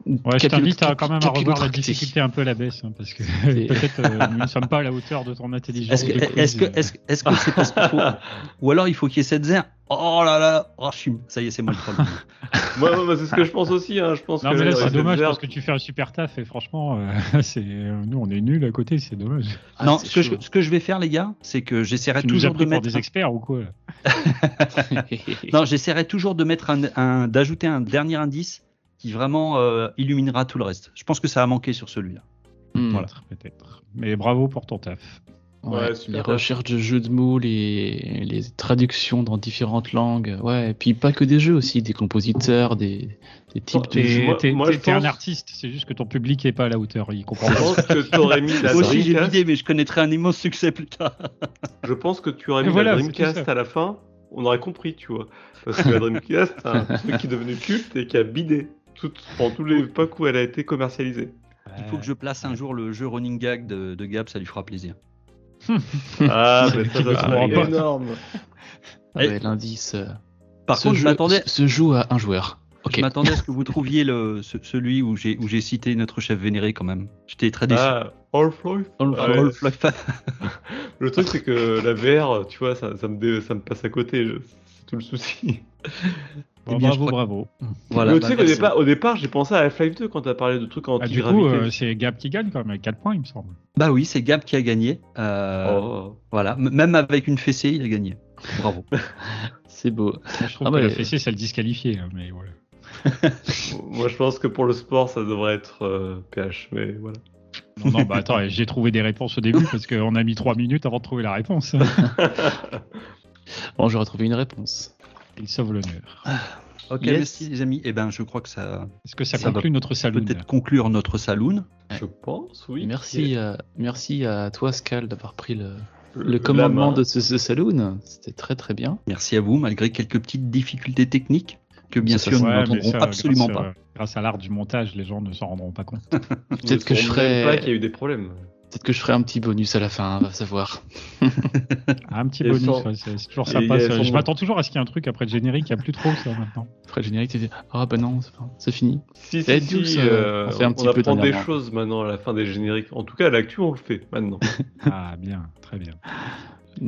Ouais, je t'invite à quand même à revoir la difficulté un peu à la baisse, hein, parce que peut-être euh, nous ne sommes pas à la hauteur de ton intelligence. Est-ce que de quiz. est-ce que est-ce que est-ce que c'est parce qu'il faut ou alors il faut qu'il y ait cette zère? Oh là là, oh, je suis... ça y est, c'est moi le problème. Moi, moi, c'est ce que je pense aussi. Hein. Je pense Non, que mais là, c'est dommage parce que tu fais un super taf et franchement, euh, c'est euh, nous, on est nuls à côté, c'est dommage. Ah, non, c'est ce que, je, ce que je vais faire, les gars, c'est que j'essaierai Tu nous as toujours de pris pour mettre. des experts ou quoi? Non, j'essaierai toujours de mettre un, un- d'ajouter un dernier indice qui vraiment euh, illuminera tout le reste. Je pense que ça a manqué sur celui-là. Hmm. Voilà. Peut-être. Mais bravo pour ton taf. Ouais, Ouais, super les recherches de jeux de mots, les, les traductions dans différentes langues, ouais, et puis pas que des jeux aussi, des compositeurs, des, des types de jeux. moi- t'es- t'es un pense- artiste, c'est juste que ton public est pas à la hauteur, il comprend Je pas. pense que tu aurais mis la Moi aussi, j'ai l'idée, mais je connaîtrai un immense succès plus tard. Je pense que tu aurais mis voilà, la Dreamcast à la fin. On aurait compris, tu vois. Parce que la Dreamcast, c'est un truc qui est devenu culte et qui a bidé tout, pendant tous les époques où elle a été commercialisée. Il faut que je place un jour le jeu Running Gag de, de Gab, ça lui fera plaisir. Ah, mais ça, ça pas. énorme. Ah ouais, L'indice. euh, Par ce contre, je jeu m'attendais, se joue à un joueur. Ok. je m'attendais à ce que vous trouviez le, ce- celui où j'ai, où j'ai cité notre chef vénéré quand même. J'étais très déçu. Ah, Half-Life Half-Life. Ouais. Half-Life. Le truc, c'est que la VR, tu vois, ça, ça, me, dé- ça me passe à côté. je- tout le souci. Bon, Eh bien, bravo, crois bravo. Voilà, Mais bah, tu sais qu'au merci. départ, au départ j'ai pensé à Half-Life 2 quand t'as parlé de trucs Ah, du coup, euh, c'est Gab qui gagne quand même avec 4 points, il me semble. Bah oui, c'est Gab qui a gagné. Euh, Oh. Voilà, M- même avec une fessée, il a gagné. Bravo. C'est beau. Moi, je trouve Ah que bah, la fessée, c'est le disqualifié, hein, mais voilà. Moi, je pense que pour le sport, ça devrait être euh, PH, mais voilà. Non, non, bah attends, j'ai trouvé des réponses au début parce qu'on a mis 3 minutes avant de trouver la réponse. Bon, j'aurais trouvé une réponse. Il sauve l'honneur. Ok, Yes. merci les amis. Eh ben, je crois que ça Est-ce que ça, Ça conclut notre salon peut-être conclure notre saloon. Je pense, oui. Merci, à, merci à toi, Scal, d'avoir pris le, le La commandement de ce, ce saloon. C'était très très bien. Merci à vous, malgré quelques petites difficultés techniques que bien sûr nous n'entendrons absolument grâce, pas. euh, grâce à l'art du montage, les gens ne s'en rendront pas compte. Peut-être que je ferai- pas qu'il y a eu des problèmes. Peut-être que je ferai un petit bonus à la fin, on va savoir. Un petit Et bonus, sans- ouais, c'est toujours sympa. ça. Je m'attends toujours à ce qu'il y ait un truc après le générique, il n'y a plus trop ça maintenant. Après le générique, t'étais ah bah non, c'est fini. Si, si, si, euh, euh, on fait un petit peu apprend des choses maintenant à la fin des génériques. En tout cas, à l'actu, on le fait maintenant. Ah, bien, très bien.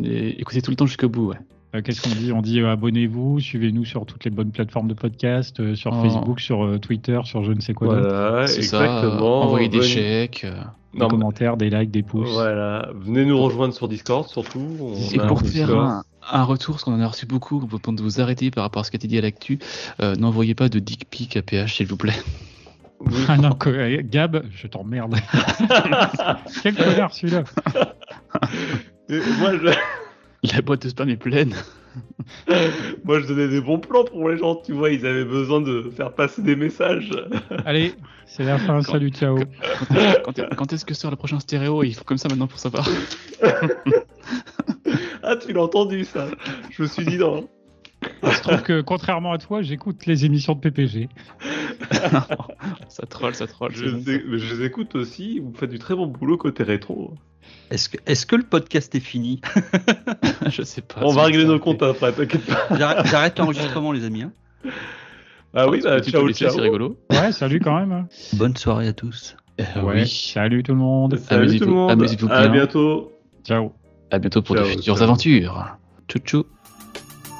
Et écoutez tout le temps jusqu'au bout, ouais. Euh, Qu'est-ce qu'on dit? On dit euh, abonnez-vous, suivez-nous sur toutes les bonnes plateformes de podcast, euh, sur Oh. Facebook, sur euh, Twitter, sur je ne sais quoi d'autre. voilà, ça. euh, exactement. envoyer des chèques. Des Non, mais- commentaires, des likes, des pouces. Voilà, venez nous rejoindre sur Discord surtout. On Et a pour un faire un, un retour, parce qu'on en a reçu beaucoup, on peut de vous arrêter par rapport à ce qui a été dit à l'actu, euh, n'envoyez pas de dick pic à PH, s'il vous plaît. Oui. Ah non, euh, Gab, je t'emmerde. Quel connard celui-là. Et moi, je... La boîte de spam est pleine. moi, je donnais des bons plans pour les gens, tu vois, ils avaient besoin de faire passer des messages. Allez, c'est la fin, Quand- salut, ciao. Quand, est- quand est-ce que sort le prochain stéréo? Il faut comme ça maintenant pour savoir. Ah, tu l'as entendu, ça Je me suis dit, non. Il se trouve que, contrairement à toi, j'écoute les émissions de PPG. ça troll, ça troll. Je, bon. je les écoute aussi, vous faites du très bon boulot côté rétro. Est-ce que, est-ce que le podcast est fini je sais pas. On va régler nos comptes après, t'inquiète pas. J'arrête l'enregistrement, les amis. hein. Ah oui, bah, ciao, ciao. C'est rigolo. Ouais, salut quand même. Bonne soirée à tous. Euh, Ouais, Oui. salut tout le monde. Salut tout le monde. amusez-vous À bien. bientôt. Ciao. À bientôt pour de Ciao, futures ciao. aventures. Tchou tchou.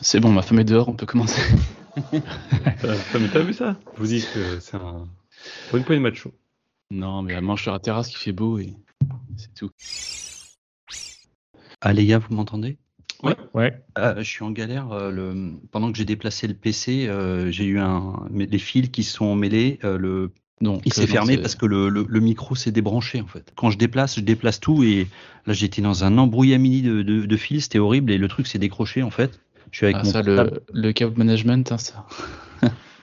C'est bon, ma femme est dehors, on peut commencer. Euh, mais T'as vu ça? Je vous dis que c'est un. Pour une poignée de match chaud. Non, mais elle mange sur la terrasse qui fait beau et c'est tout. Ah les gars, vous m'entendez? Ouais. Ah, Je suis en galère. euh, le... Pendant que j'ai déplacé le PC, euh, j'ai eu un... mais les fils qui se sont mêlés. euh, le... Donc, Il s'est fermé parce que le, le- le micro s'est débranché en fait. Quand je déplace, je déplace tout et là j'étais dans un embrouillamini de, de, de fils, c'était horrible et le truc s'est décroché en fait. Je suis avec Ah, mon ça, le, le câble management, hein, ça.